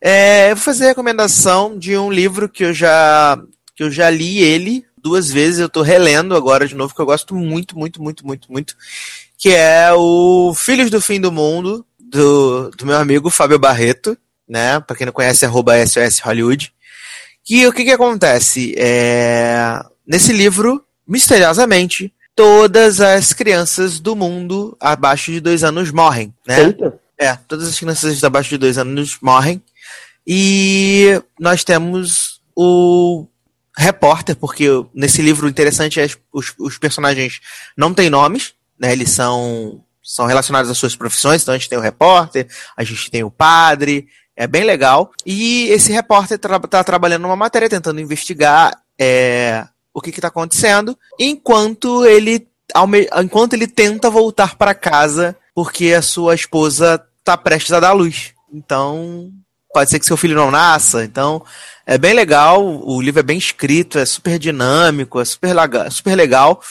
É, eu vou fazer a recomendação de um livro que eu já que eu já li ele duas vezes, eu tô relendo agora de novo, que eu gosto muito, muito, muito, muito, muito, que é o Filhos do Fim do Mundo, do, do meu amigo Fábio Barreto, né? Pra quem não conhece, arroba SOS Hollywood. Que o que que acontece? É, nesse livro, misteriosamente, todas as crianças do mundo abaixo de dois anos morrem, né? Eita, É, todas as crianças abaixo de dois anos morrem. E nós temos o repórter, porque nesse livro o interessante é os, os personagens não têm nomes, né? Eles são, são relacionados às suas profissões, então a gente tem o repórter, a gente tem o padre, é bem legal. E esse repórter está trabalhando numa matéria tentando investigar é, o que está acontecendo, enquanto ele, enquanto ele tenta voltar para casa porque a sua esposa está prestes a dar luz. Então, pode ser que seu filho não nasça. Então, é bem legal. O livro é bem escrito, é super dinâmico, é super, super legal.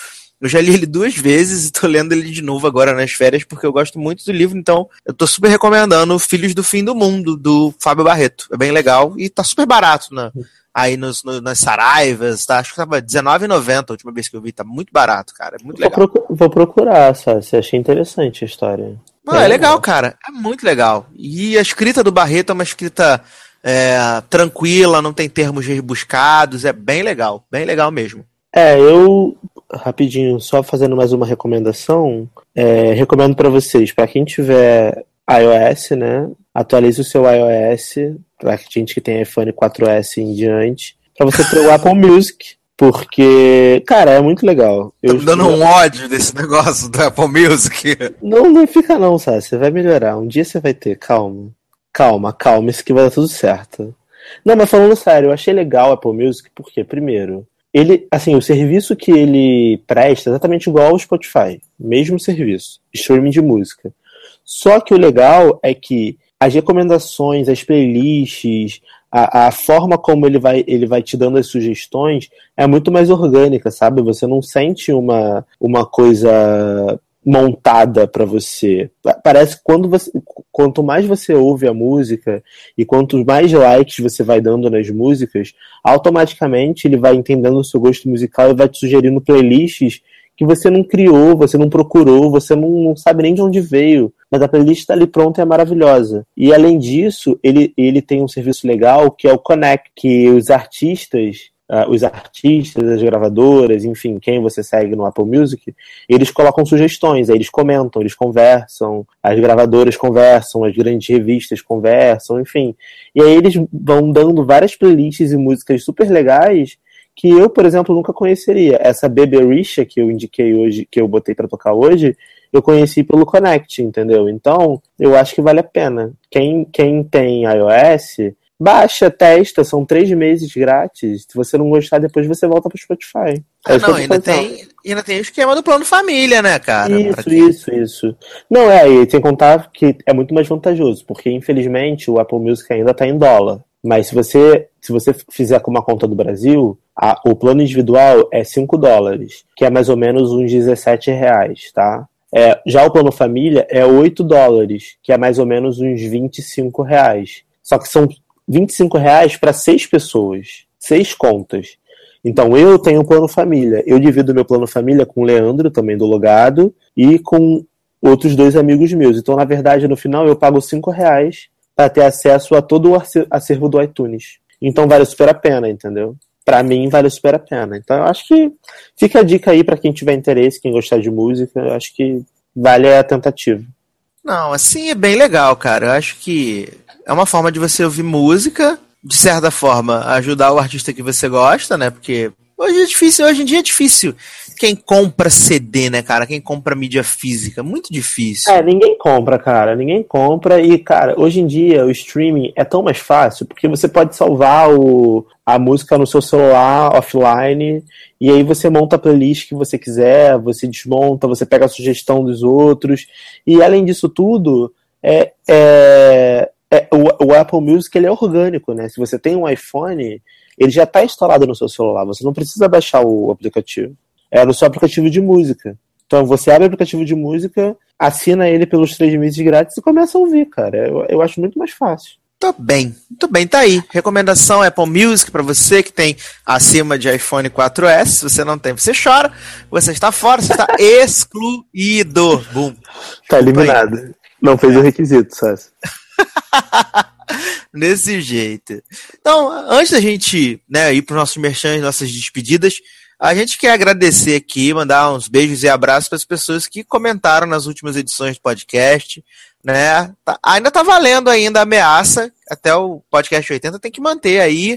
Eu já li ele duas vezes e tô lendo ele de novo agora nas férias, porque eu gosto muito do livro, então eu tô super recomendando Filhos do Fim do Mundo, do Fábio Barreto. É bem legal e tá super barato na, aí nos, no- nas Saraivas, tá? Acho que tava R$19,90 a última vez que eu vi, tá muito barato, cara. É muito vou, legal. procu- vou procurar, sabe? Você achei interessante a história. Não, é legal, cara. É muito legal. E a escrita do Barreto é uma escrita é, tranquila, não tem termos rebuscados, é bem legal. Bem legal mesmo. É, eu, rapidinho, só fazendo mais uma recomendação, é, recomendo para vocês, para quem tiver iOS, né, atualize o seu iOS, para gente que tem iPhone 4S em diante, para você ter o Apple Music, porque, cara, é muito legal. Tô me dando um ódio desse negócio do Apple Music. Não, não fica não, sabe? Você vai melhorar. Um dia você vai ter, calma. Calma, calma, isso que vai dar tudo certo. Não, mas falando sério, eu achei legal o Apple Music, porque, primeiro, ele, assim, o serviço que ele presta é exatamente igual ao Spotify. Mesmo serviço. Streaming de música. Só que o legal é que as recomendações, as playlists, a, a forma como ele vai, ele vai te dando as sugestões é muito mais orgânica, sabe? Você não sente uma, uma coisa montada para você. Pa- Parece que quando você, quanto mais você ouve a música e quanto mais likes você vai dando nas músicas, automaticamente ele vai entendendo o seu gosto musical e vai te sugerindo playlists que você não criou, você não procurou, você não, não sabe nem de onde veio. Mas a playlist está ali pronta e é maravilhosa. E além disso, ele, ele tem um serviço legal que é o Connect, que os artistas, ah, os artistas, as gravadoras, enfim, quem você segue no Apple Music, eles colocam sugestões, aí eles comentam, eles conversam, as gravadoras conversam, as grandes revistas conversam, enfim. E aí eles vão dando várias playlists e músicas super legais que eu, por exemplo, nunca conheceria. Essa Beberisha que eu indiquei hoje, que eu botei pra tocar hoje, eu conheci pelo Connect, entendeu? Então, eu acho que vale a pena. Quem, quem tem iOS, Baixa, testa, são três meses grátis. Se você não gostar, depois você volta pro Spotify. É Ah, que não, ainda tem, ainda tem o esquema do plano família, né, cara? Isso, isso, isso. Não, é, e sem contar que é muito mais vantajoso, porque infelizmente o Apple Music ainda tá em dólar. Mas se você, se você fizer com uma conta do Brasil, a- o plano individual é 5 dólares, que é mais ou menos uns 17 reais, tá? É, já o plano família é 8 dólares, que é mais ou menos uns 25 reais. Só que são 25 reais para seis pessoas, seis contas. Então eu tenho um plano família. Eu divido meu plano família com o Leandro, também do Logado, e com outros dois amigos meus. Então, na verdade, no final eu pago 5 reais para ter acesso a todo o acer- acervo do iTunes. Então vale super a pena, entendeu? Pra mim vale super a pena. Então eu acho que fica a dica aí pra quem tiver interesse, quem gostar de música, eu acho que vale a tentativa. Não, assim é bem legal, cara. Eu acho que é uma forma de você ouvir música, de certa forma, ajudar o artista que você gosta, né? Porque hoje é difícil, hoje em dia é difícil quem compra CD, né, cara? Quem compra mídia física, muito difícil. É, ninguém compra, cara. Ninguém compra. E, cara, hoje em dia o streaming é tão mais fácil porque você pode salvar o, a música no seu celular offline. E aí você monta a playlist que você quiser, você desmonta, você pega a sugestão dos outros. E além disso tudo, é, é, é- o, o Apple Music ele é orgânico, né? Se você tem um iPhone, ele já está instalado no seu celular. Você não precisa baixar o aplicativo. É no seu aplicativo de música. Então você abre o aplicativo de música, assina ele pelos três meses grátis e começa a ouvir, cara. Eu, eu acho muito mais fácil. Muito bem, muito bem, tá aí. Recomendação Apple Music pra você que tem acima de iPhone 4S. Se você não tem, você chora. Você está fora, você está excluído. Bum. Tá eliminado. Não fez o requisito, Sassi. Desse jeito. Então, antes da gente né, ir para os nossos merchans, nossas despedidas, a gente quer agradecer aqui, mandar uns beijos e abraços para as pessoas que comentaram nas últimas edições do podcast. Né? Tá- ainda tá valendo ainda a ameaça, até o podcast 80 tem que manter aí,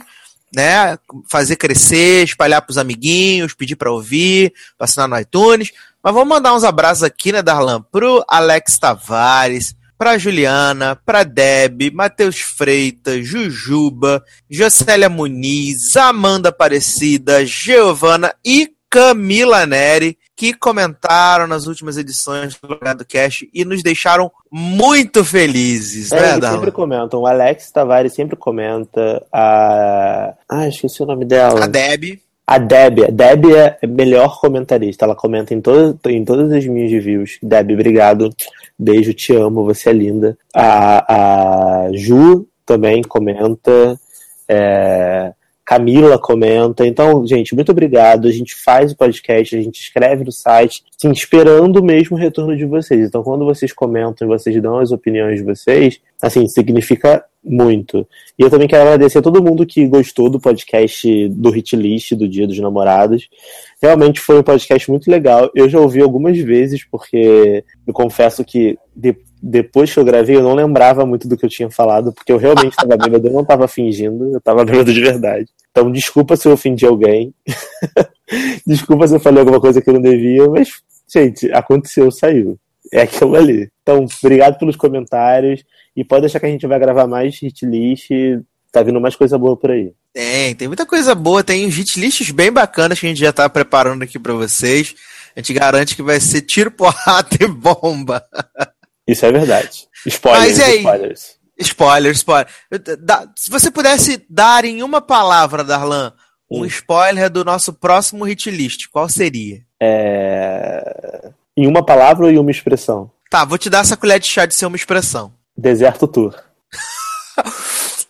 né? Fazer crescer, espalhar para os amiguinhos, pedir para ouvir, pra assinar no iTunes. Mas vamos mandar uns abraços aqui, né, Darlan, pro Alex Tavares, pra Juliana, pra Deb, Matheus Freitas, Jujuba, Jocélia Muniz, Amanda Aparecida, Giovana e Camila Neri, que comentaram nas últimas edições do Logado Cash e nos deixaram muito felizes, É, né, eles Darlan? sempre comentam. O Alex Tavares sempre comenta. A. Ah, esqueci o nome dela. A Deb. A Deb. A Deb é a melhor comentarista. Ela comenta em, todo, em todas as minhas reviews. Deb, obrigado. Beijo, te amo, você é linda. A, a Ju também comenta. É, Camila comenta. Então, gente, muito obrigado. A gente faz o podcast, a gente escreve no site, assim, esperando mesmo o retorno de vocês. Então, quando vocês comentam e vocês dão as opiniões de vocês, assim, significa muito. E eu também quero agradecer a todo mundo que gostou do podcast do Hit List do Dia dos Namorados. Realmente foi um podcast muito legal. Eu já ouvi algumas vezes, porque eu confesso que de- depois que eu gravei eu não lembrava muito do que eu tinha falado, porque eu realmente estava bêbado, eu não estava fingindo, eu estava bêbado de verdade. Então, desculpa se eu ofendi alguém. desculpa se eu falei alguma coisa que eu não devia, mas, gente, aconteceu, saiu. É aquilo ali. Então, obrigado pelos comentários. E pode deixar que a gente vai gravar mais hit list. Tá vindo mais coisa boa por aí. Tem, tem muita coisa boa, tem hit lists bem bacanas que a gente já tá preparando aqui pra vocês. A gente garante que vai ser tiro, porrada e bomba. Isso é verdade. Spoilers, Mas e aí? spoilers. Spoiler, spoiler. Se você pudesse dar em uma palavra, Darlan, um Hum. spoiler do nosso próximo hit list, qual seria? É... Em uma palavra ou em uma expressão? Tá, vou te dar essa colher de chá de ser uma expressão. Deserto Tour.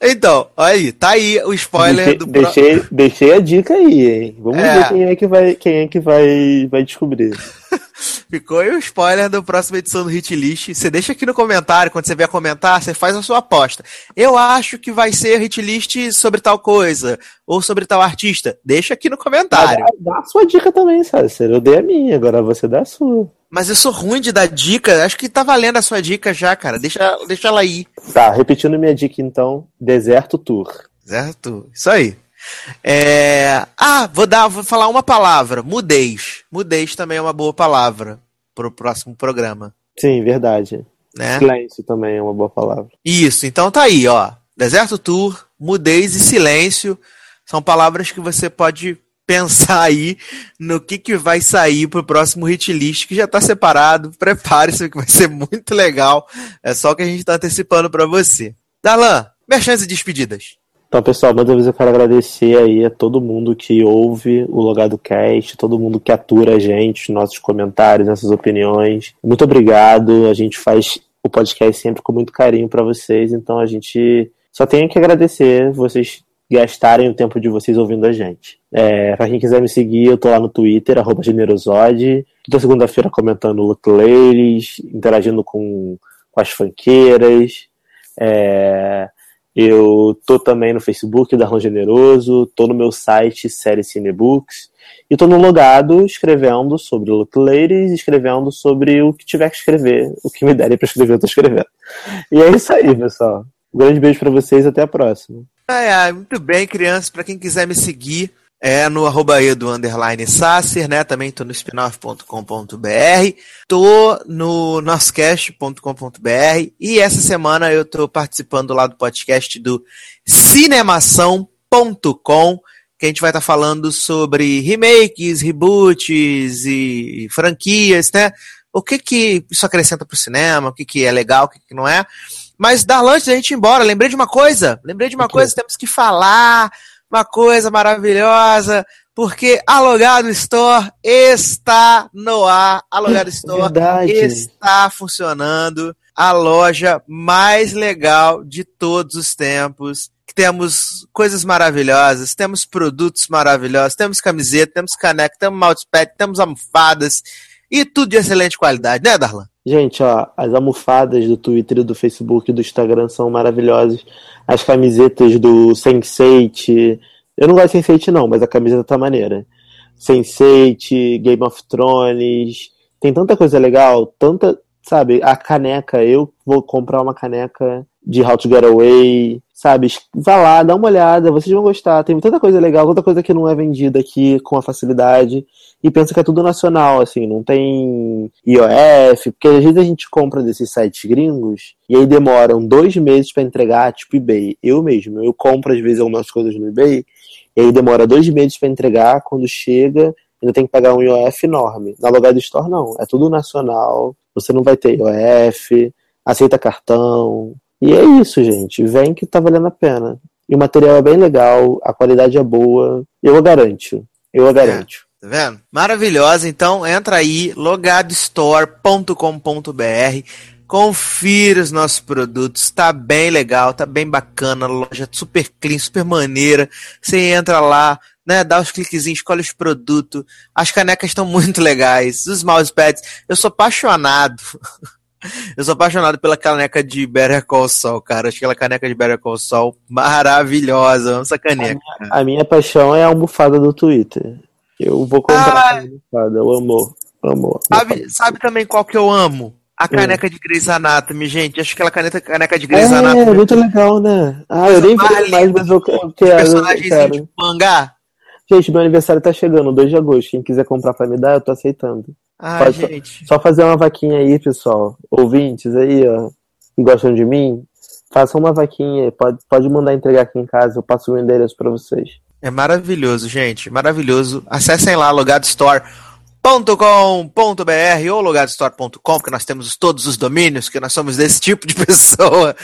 Então, olha aí, tá aí o spoiler deixei, do deixei, deixei a dica aí, hein? Vamos É. ver quem é que vai, quem é que vai, vai descobrir. Ficou aí o spoiler da próxima edição do Hit List. Você deixa aqui no comentário, quando você vier comentar, você faz a sua aposta. Eu acho que vai ser Hit List sobre tal coisa, ou sobre tal artista. Deixa aqui no comentário. Dá, dá a sua dica também, César. Eu dei a minha, agora você dá a sua. Mas eu sou ruim de dar dica. Acho que tá valendo a sua dica já, cara. Deixa, deixa ela aí. Tá, repetindo minha dica então: Deserto Tour. Certo? Isso aí. É... Ah, vou dar, vou falar uma palavra. Mudez. Mudez também é uma boa palavra pro próximo programa, Sim, verdade. né? Silêncio também é uma boa palavra. Isso, então tá aí, ó. Deserto Tour, mudez e silêncio são palavras que você pode pensar aí no que, que vai sair pro próximo hit list que já tá separado. Prepare-se que vai ser muito legal. É só o que a gente tá antecipando para você. Darlan, merchan e despedidas. Então, pessoal, mais uma vez eu quero agradecer aí a todo mundo que ouve o Logado Cast, todo mundo que atura a gente, nossos comentários, nossas opiniões. Muito obrigado. A gente faz o podcast sempre com muito carinho para vocês, então a gente só tem que agradecer vocês gastarem o tempo de vocês ouvindo a gente. É, pra quem quiser me seguir, eu tô lá no Twitter, arroba generosode. Toda segunda-feira comentando ukuleles, interagindo com, com as fanqueiras. É, eu tô também no Facebook, Darlan Generoso, tô no meu site, Série Cinebooks. E tô no logado escrevendo sobre ukuleles, escrevendo sobre o que tiver que escrever, o que me derem pra escrever, eu tô escrevendo. E é isso aí, pessoal. Um grande beijo para vocês até a próxima. Ai, ai, muito bem, crianças. Para quem quiser me seguir, é no arroba edu underline sacer, né? Também tô no spinoff.com.br, tô no nossocast.com.br e essa semana eu tô participando lá do podcast do cinemação.com, que a gente vai estar tá falando sobre remakes, reboots e franquias, né? O que que isso acrescenta pro cinema, o que que é legal, o que que não é. Mas, Darlan, antes da gente ir embora, lembrei de uma coisa. Lembrei de uma okay. coisa, temos que falar. Uma coisa maravilhosa. Porque a Logado Store está no ar. A Logado Store Verdade. está funcionando. A loja mais legal de todos os tempos. Temos coisas maravilhosas, temos produtos maravilhosos, temos camiseta, temos caneca, temos mousepad, temos almofadas e tudo de excelente qualidade, né, Darlan? Gente, ó, as almofadas do Twitter, do Facebook e do Instagram são maravilhosas. As camisetas do Sense8. Eu não gosto de Sense8 não, mas a camiseta tá maneira. Sense8, Game of Thrones. Tem tanta coisa legal, tanta, sabe, a caneca, eu vou comprar uma caneca de How to Get Away, sabe? Vá lá, dá uma olhada, vocês vão gostar. Tem tanta coisa legal, tanta coisa que não é vendida aqui com a facilidade e pensa que é tudo nacional, assim, não tem IOF, porque às vezes a gente compra desses sites gringos e aí demoram dois meses para entregar, tipo eBay. Eu mesmo, eu compro às vezes algumas coisas no eBay e aí demora dois meses para entregar, quando chega ainda tem que pagar um IOF enorme. Na Logado Store não, é tudo nacional, você não vai ter IOF, aceita cartão. E é isso, gente, vem que tá valendo a pena. E o material é bem legal, a qualidade é boa, eu garanto. Eu a garanto. Tá vendo? Maravilhosa. Então entra aí, logadostore.com.br. Confira os nossos produtos, tá bem legal, tá bem bacana, loja super clean, super maneira. Você entra lá, né, dá os cliquezinhos, escolhe os produtos. As canecas estão muito legais, os mousepads. Eu sou apaixonado. Eu sou apaixonado pela caneca de Better Call Saul, cara. Acho que aquela caneca de Better Call Saul maravilhosa. Amo essa caneca. A minha, a minha paixão é a almofada do Twitter. Eu vou comprar ah, almofada, eu amo. amo sabe, sabe também qual que eu amo? A caneca é. de Grey's Anatomy, gente. Acho que aquela caneta, caneca de Grey's é, Anatomy. É, muito legal, né? Ah, eu nem vi mais, mas eu quero. Personagem de mangá. Gente, meu aniversário tá chegando, 2 de agosto. Quem quiser comprar pra me dar, eu tô aceitando. Ah, Pode gente. Só, só fazer uma vaquinha aí, pessoal. Ouvintes aí, ó, que gostam de mim, façam uma vaquinha. Pode, pode mandar entregar aqui em casa, eu passo o endereço pra vocês. É maravilhoso, gente. Maravilhoso. Acessem lá logadostore.com.br ou logadostore.com, porque nós temos todos os domínios, que nós somos desse tipo de pessoa.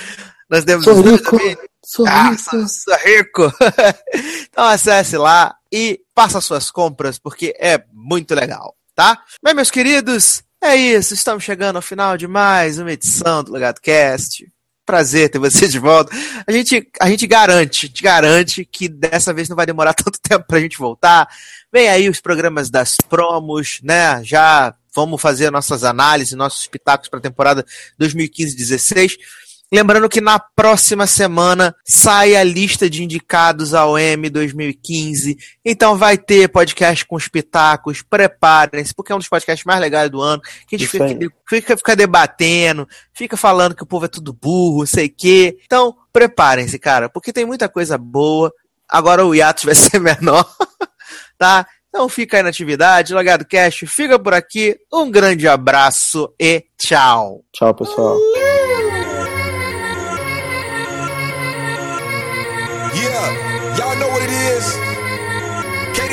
Nós temos sou os rico. Sou ah, rico. Sou, sou rico. então acesse lá e faça suas compras, porque é muito legal, tá? Bem, meus queridos, é isso. Estamos chegando ao final de mais uma edição do Logado Cast prazer ter você de volta. A gente, a gente garante, te garante que dessa vez não vai demorar tanto tempo pra gente voltar. Vem aí os programas das promos, né? Já vamos fazer nossas análises, nossos pitacos para a temporada 2015-16. Lembrando que na próxima semana sai a lista de indicados ao M 2015. Então vai ter podcast com os pitacos. Preparem-se, porque é um dos podcasts mais legais do ano. Que a gente fica, fica, fica, debatendo, fica falando que o povo é tudo burro, sei o quê. Então, preparem-se, cara, porque tem muita coisa boa. Agora o hiatus vai ser menor, tá? Então fica aí na atividade. Logado Cash fica por aqui. Um grande abraço e tchau. Tchau, pessoal.